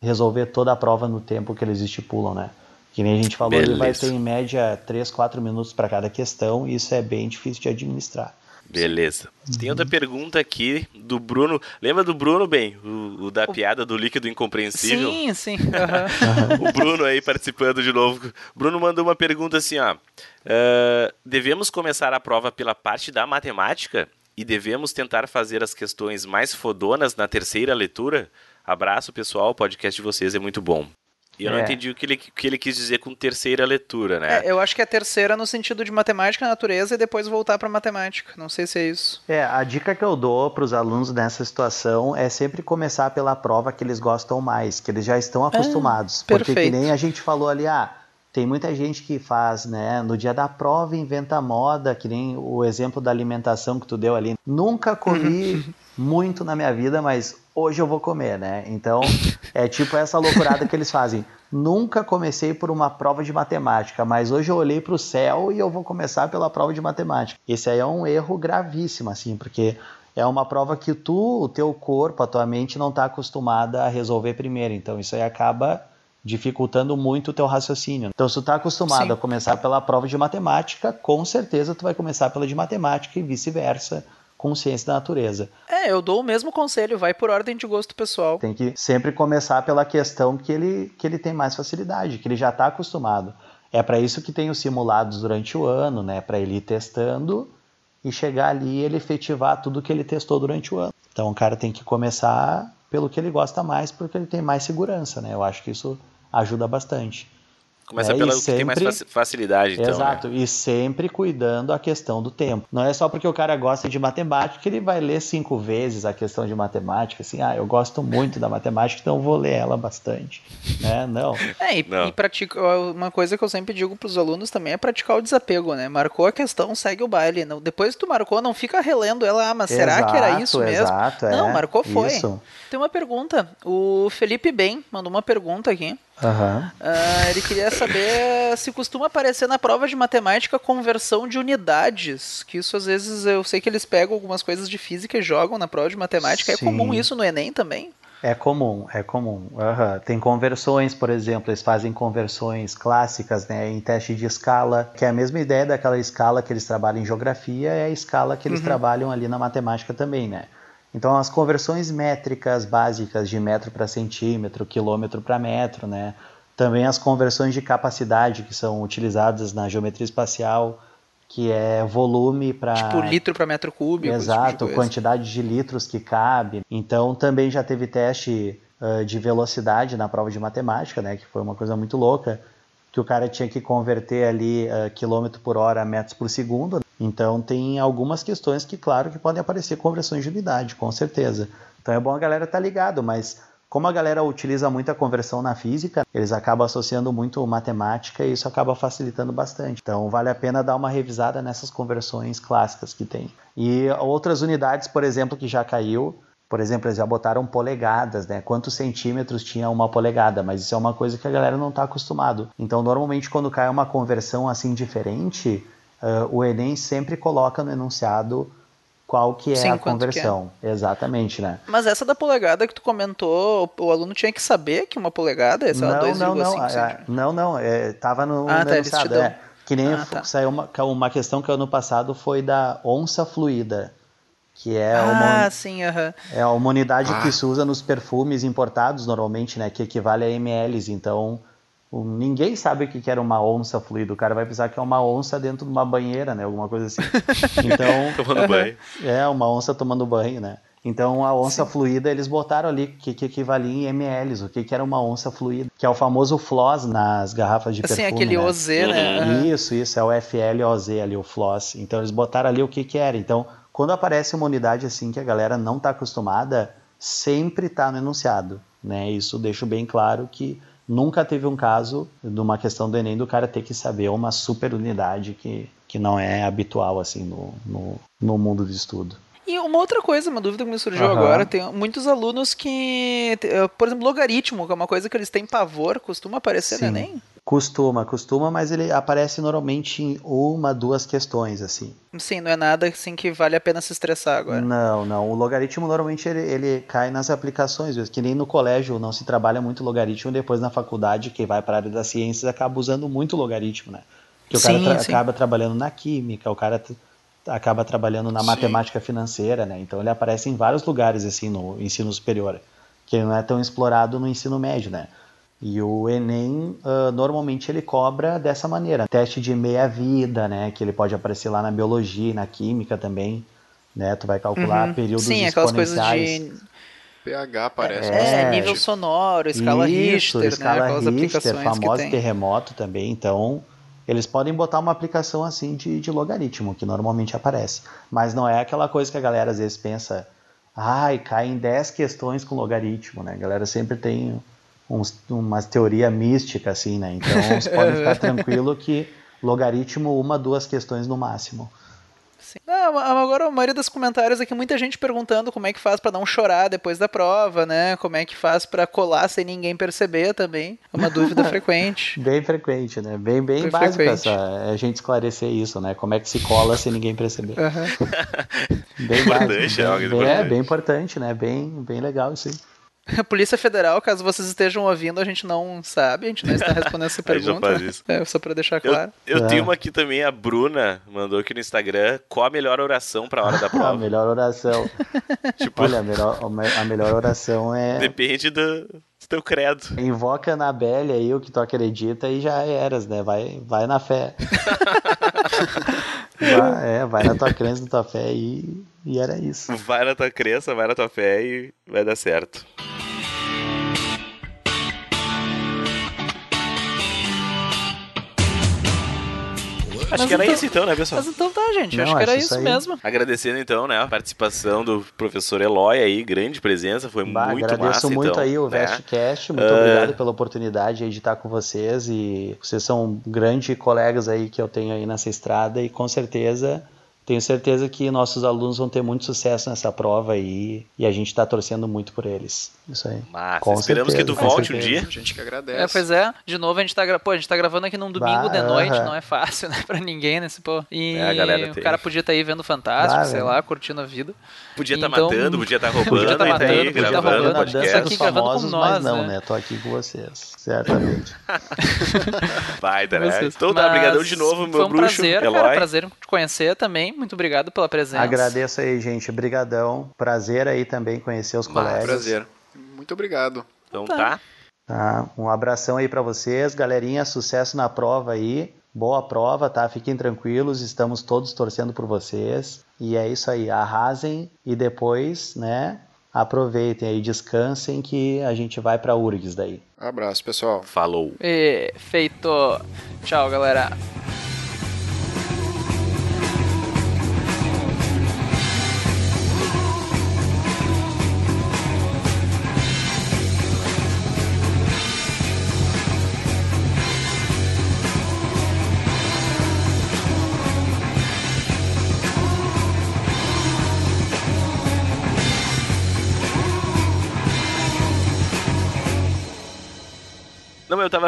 resolver toda a prova no tempo que eles estipulam, né? Que nem a gente falou, Beleza. ele vai ter em média 3, 4 minutos para cada questão e isso é bem difícil de administrar. Beleza. Tem outra pergunta aqui do Bruno. Lembra do Bruno, bem? O, o da o... piada do líquido incompreensível? Sim, sim. Uhum. o Bruno aí participando de novo. Bruno mandou uma pergunta assim, ó. Uh, devemos começar a prova pela parte da matemática e devemos tentar fazer as questões mais fodonas na terceira leitura? Abraço, pessoal. O podcast de vocês é muito bom. E eu é. não entendi o que, ele, o que ele quis dizer com terceira leitura, né? É, eu acho que é terceira no sentido de matemática, natureza e depois voltar para matemática. Não sei se é isso. É, a dica que eu dou para os alunos nessa situação é sempre começar pela prova que eles gostam mais, que eles já estão ah, acostumados. Ah, porque que nem a gente falou ali, ah, tem muita gente que faz, né, no dia da prova inventa moda, que nem o exemplo da alimentação que tu deu ali. Nunca comi muito na minha vida, mas hoje eu vou comer, né? Então, é tipo essa loucurada que eles fazem. Nunca comecei por uma prova de matemática, mas hoje eu olhei para o céu e eu vou começar pela prova de matemática. Esse aí é um erro gravíssimo, assim, porque é uma prova que tu, o teu corpo, a tua mente não está acostumada a resolver primeiro. Então, isso aí acaba dificultando muito o teu raciocínio. Então, se tu está acostumado Sim. a começar pela prova de matemática, com certeza tu vai começar pela de matemática e vice-versa consciência da natureza. É, eu dou o mesmo conselho, vai por ordem de gosto pessoal. Tem que sempre começar pela questão que ele, que ele tem mais facilidade, que ele já está acostumado. É para isso que tem os simulados durante o ano, né? Para ele ir testando e chegar ali e ele efetivar tudo que ele testou durante o ano. Então o cara tem que começar pelo que ele gosta mais, porque ele tem mais segurança, né? Eu acho que isso ajuda bastante. Começa é, pelo que tem mais facilidade, então. Né? Exato, né? e sempre cuidando a questão do tempo. Não é só porque o cara gosta de matemática que ele vai ler cinco vezes a questão de matemática, assim, ah, eu gosto muito da matemática, então vou ler ela bastante. Né? Não. É, e, não. e pratica, uma coisa que eu sempre digo para os alunos também é praticar o desapego, né? Marcou a questão, segue o baile. Não, depois que tu marcou, não fica relendo ela, ah, mas exato, será que era isso mesmo? Exato, não, é, marcou, foi. Isso. Tem uma pergunta, o Felipe Bem mandou uma pergunta aqui. Uhum. Uh, ele queria saber se costuma aparecer na prova de matemática conversão de unidades. Que isso às vezes eu sei que eles pegam algumas coisas de física e jogam na prova de matemática. Sim. É comum isso no Enem também? É comum, é comum. Uhum. Tem conversões, por exemplo, eles fazem conversões clássicas né, em teste de escala, que é a mesma ideia daquela escala que eles trabalham em geografia, é a escala que eles uhum. trabalham ali na matemática também, né? Então, as conversões métricas básicas de metro para centímetro, quilômetro para metro, né? Também as conversões de capacidade que são utilizadas na geometria espacial, que é volume para. Tipo, litro para metro cúbico. Exato, tipo de quantidade de litros que cabe. Então, também já teve teste uh, de velocidade na prova de matemática, né? Que foi uma coisa muito louca, que o cara tinha que converter ali uh, quilômetro por hora a metros por segundo. Então tem algumas questões que, claro, que podem aparecer conversões de unidade, com certeza. Então é bom a galera estar tá ligado, mas como a galera utiliza muita conversão na física, eles acabam associando muito matemática e isso acaba facilitando bastante. Então vale a pena dar uma revisada nessas conversões clássicas que tem. E outras unidades, por exemplo, que já caiu, por exemplo, eles já botaram polegadas, né? Quantos centímetros tinha uma polegada, mas isso é uma coisa que a galera não está acostumado. Então, normalmente, quando cai uma conversão assim diferente, uh, o Enem sempre coloca no enunciado qual que é Sim, a conversão. É. Exatamente, né? Mas essa da polegada que tu comentou, o aluno tinha que saber que uma polegada é, sei lá, 2,5 não, não, ah, não, não, é, tava no, ah, no tá, enunciado. É, que nem ah, tá. saiu uma, uma questão que ano passado foi da onça fluida. Que é ah, uma, sim, uh -huh. é uma unidade ah. que se usa nos perfumes importados normalmente, né? Que equivale a ml. Então, Ninguém sabe o que era uma onça fluida. O cara vai pensar que é uma onça dentro de uma banheira, né? Alguma coisa assim. Então. tomando banho. É, uma onça tomando banho, né? Então a onça Sim. fluida eles botaram ali que, que equivalia em ml, o que, que era uma onça fluida, que é o famoso floss nas garrafas de assim, perfume. Assim, aquele né? OZ, né? Isso, isso, é o FLOZ ali, o floss. Então eles botaram ali o que, que era. Então quando aparece uma unidade assim que a galera não está acostumada, sempre está no enunciado. Né? Isso deixa bem claro que nunca teve um caso de uma questão do Enem do cara ter que saber uma super unidade que, que não é habitual assim no, no, no mundo de estudo. E uma outra coisa, uma dúvida que me surgiu uhum. agora, tem muitos alunos que, eh, por exemplo, logaritmo, que é uma coisa que eles têm pavor, costuma aparecer Sim. no Enem? Costuma, costuma, mas ele aparece normalmente em uma, duas questões, assim. Sim, não é nada assim que vale a pena se estressar agora. Não, não. O logaritmo normalmente ele, ele cai nas aplicações, que nem no colégio não se trabalha muito logaritmo, depois na faculdade, quem vai para a área das ciências acaba usando muito logaritmo, né? Porque o sim, cara tra sim. acaba trabalhando na química, o cara acaba trabalhando na sim. matemática financeira, né? Então ele aparece em vários lugares assim no ensino superior, que não é tão explorado no ensino médio, né? E o Enem, uh, normalmente ele cobra dessa maneira. Teste de meia-vida, né? Que ele pode aparecer lá na biologia, na química também. Né? Tu vai calcular uhum. períodos Sim, aquelas coisas de... pH parece. É, é, nível sonoro, escala Isso, Richter, escala né? Aquelas Richter, famoso terremoto também. Então, eles podem botar uma aplicação assim de, de logaritmo, que normalmente aparece. Mas não é aquela coisa que a galera às vezes pensa, ai, cai em 10 questões com logaritmo, né? A galera sempre tem uns, uma teoria mística, assim, né? Então você pode ficar tranquilo que logaritmo, uma, duas questões no máximo. Sim. Não, agora a maioria dos comentários aqui, muita gente perguntando como é que faz para não chorar depois da prova, né? Como é que faz para colar sem ninguém perceber também. É uma dúvida frequente. Bem frequente, né? Bem, bem, bem básico essa, é a gente esclarecer isso, né? Como é que se cola sem ninguém perceber. Uhum. bem básico. Bem, bem, é, bem importante, né? Bem, bem legal isso aí. A Polícia Federal, caso vocês estejam ouvindo, a gente não sabe, a gente não está respondendo essa pergunta. É, só para deixar claro. Eu, eu é. tenho uma aqui também, a Bruna mandou aqui no Instagram, qual a melhor oração para a hora da prova? a melhor oração. tipo, Olha, a melhor, a melhor oração é... Depende do, do teu credo. Invoca na Belle aí o que tu acredita e já eras, né? Vai, vai na fé. vai, é, vai na tua crença, na tua fé e, e era isso. Vai na tua crença, vai na tua fé e vai dar certo. Acho mas que era então, isso então, né, pessoal? Mas então tá, gente. Não, acho que era isso, isso mesmo. Agradecendo então, né, a participação do professor Eloy aí, grande presença, foi bah, muito agradeço massa. Agradeço muito então, aí o né? Vestcast, muito uh... obrigado pela oportunidade aí de estar com vocês e vocês são grandes colegas aí que eu tenho aí nessa estrada e com certeza tenho certeza que nossos alunos vão ter muito sucesso nessa prova aí e a gente está torcendo muito por eles. Isso aí. Massa, Com esperamos certeza, que tu volte um dia. A gente que agradece. É, pois é. De novo, a gente tá, pô, a gente tá gravando aqui num domingo bah, de noite, uh -huh. não é fácil, né, pra ninguém, né? Pô. E é, o cara podia estar tá aí vendo Fantástico, bah, sei lá, curtindo a vida. Podia estar tá então, matando, podia estar tá roubando, podia estar tá matando, podia estar tá roubando podcast. aqui gravando com nós, mas não, né? né? Tô aqui com vocês, certamente. Vai, né? Então tá, obrigadão de novo, meu foi um bruxo. Prazer, cara, prazer te conhecer também. Muito obrigado pela presença. Agradeço aí, gente. Obrigadão. Prazer aí também conhecer os colegas. Prazer. Muito obrigado. Então tá. tá. tá. Um abração aí para vocês, galerinha. Sucesso na prova aí. Boa prova, tá? Fiquem tranquilos, estamos todos torcendo por vocês. E é isso aí, arrasem e depois, né, aproveitem aí, descansem que a gente vai para URGS daí. abraço, pessoal. Falou. E, feito. Tchau, galera.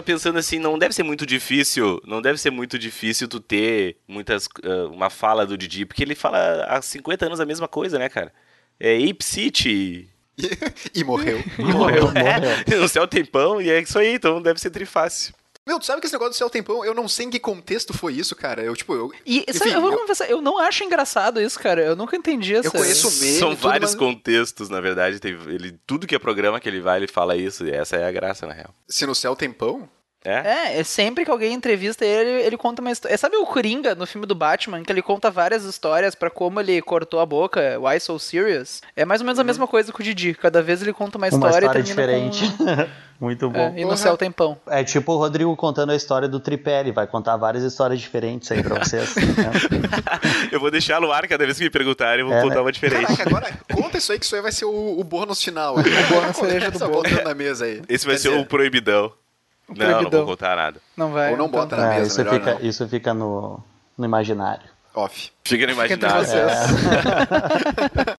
Pensando assim, não deve ser muito difícil, não deve ser muito difícil tu ter muitas, uh, uma fala do Didi, porque ele fala há 50 anos a mesma coisa, né, cara? É Ape City. e morreu. E morreu. morreu. É, no céu tempão, e é isso aí, então deve ser trifácil. Meu, tu sabe que esse negócio do céu tempão, eu não sei em que contexto foi isso, cara. Eu, tipo, eu. E, enfim, sabe, eu vou eu... confessar, eu não acho engraçado isso, cara. Eu nunca entendi essa. Eu conheço mesmo. São vários mas... contextos, na verdade. Tem, ele, tudo que é programa que ele vai, ele fala isso. E essa é a graça, na real. Se no céu tempão? É? É, é sempre que alguém entrevista ele, ele conta uma história. Sabe o Coringa no filme do Batman, que ele conta várias histórias pra como ele cortou a boca, Why So Serious? É mais ou menos a mesma coisa com o Didi. Cada vez ele conta uma Uma história, história e termina diferente. com... Muito bom. É, e no céu tem pão. É tipo o Rodrigo contando a história do tripé, ele vai contar várias histórias diferentes aí pra vocês. né? Eu vou deixar no ar cada vez que me perguntarem, eu vou É, contar né? uma diferente. Caraca, agora conta isso aí que isso aí vai ser o, o bônus final. O bônus cereja do bolo. botando na mesa aí. Esse vai Quer ser dizer, o proibidão. Não, não proibidão. vou contar nada. Não vai. Ou não então. bota na É, mesa, isso, melhor fica, não. isso fica no, no imaginário. Off. Fica no Fica entre imaginário. vocês.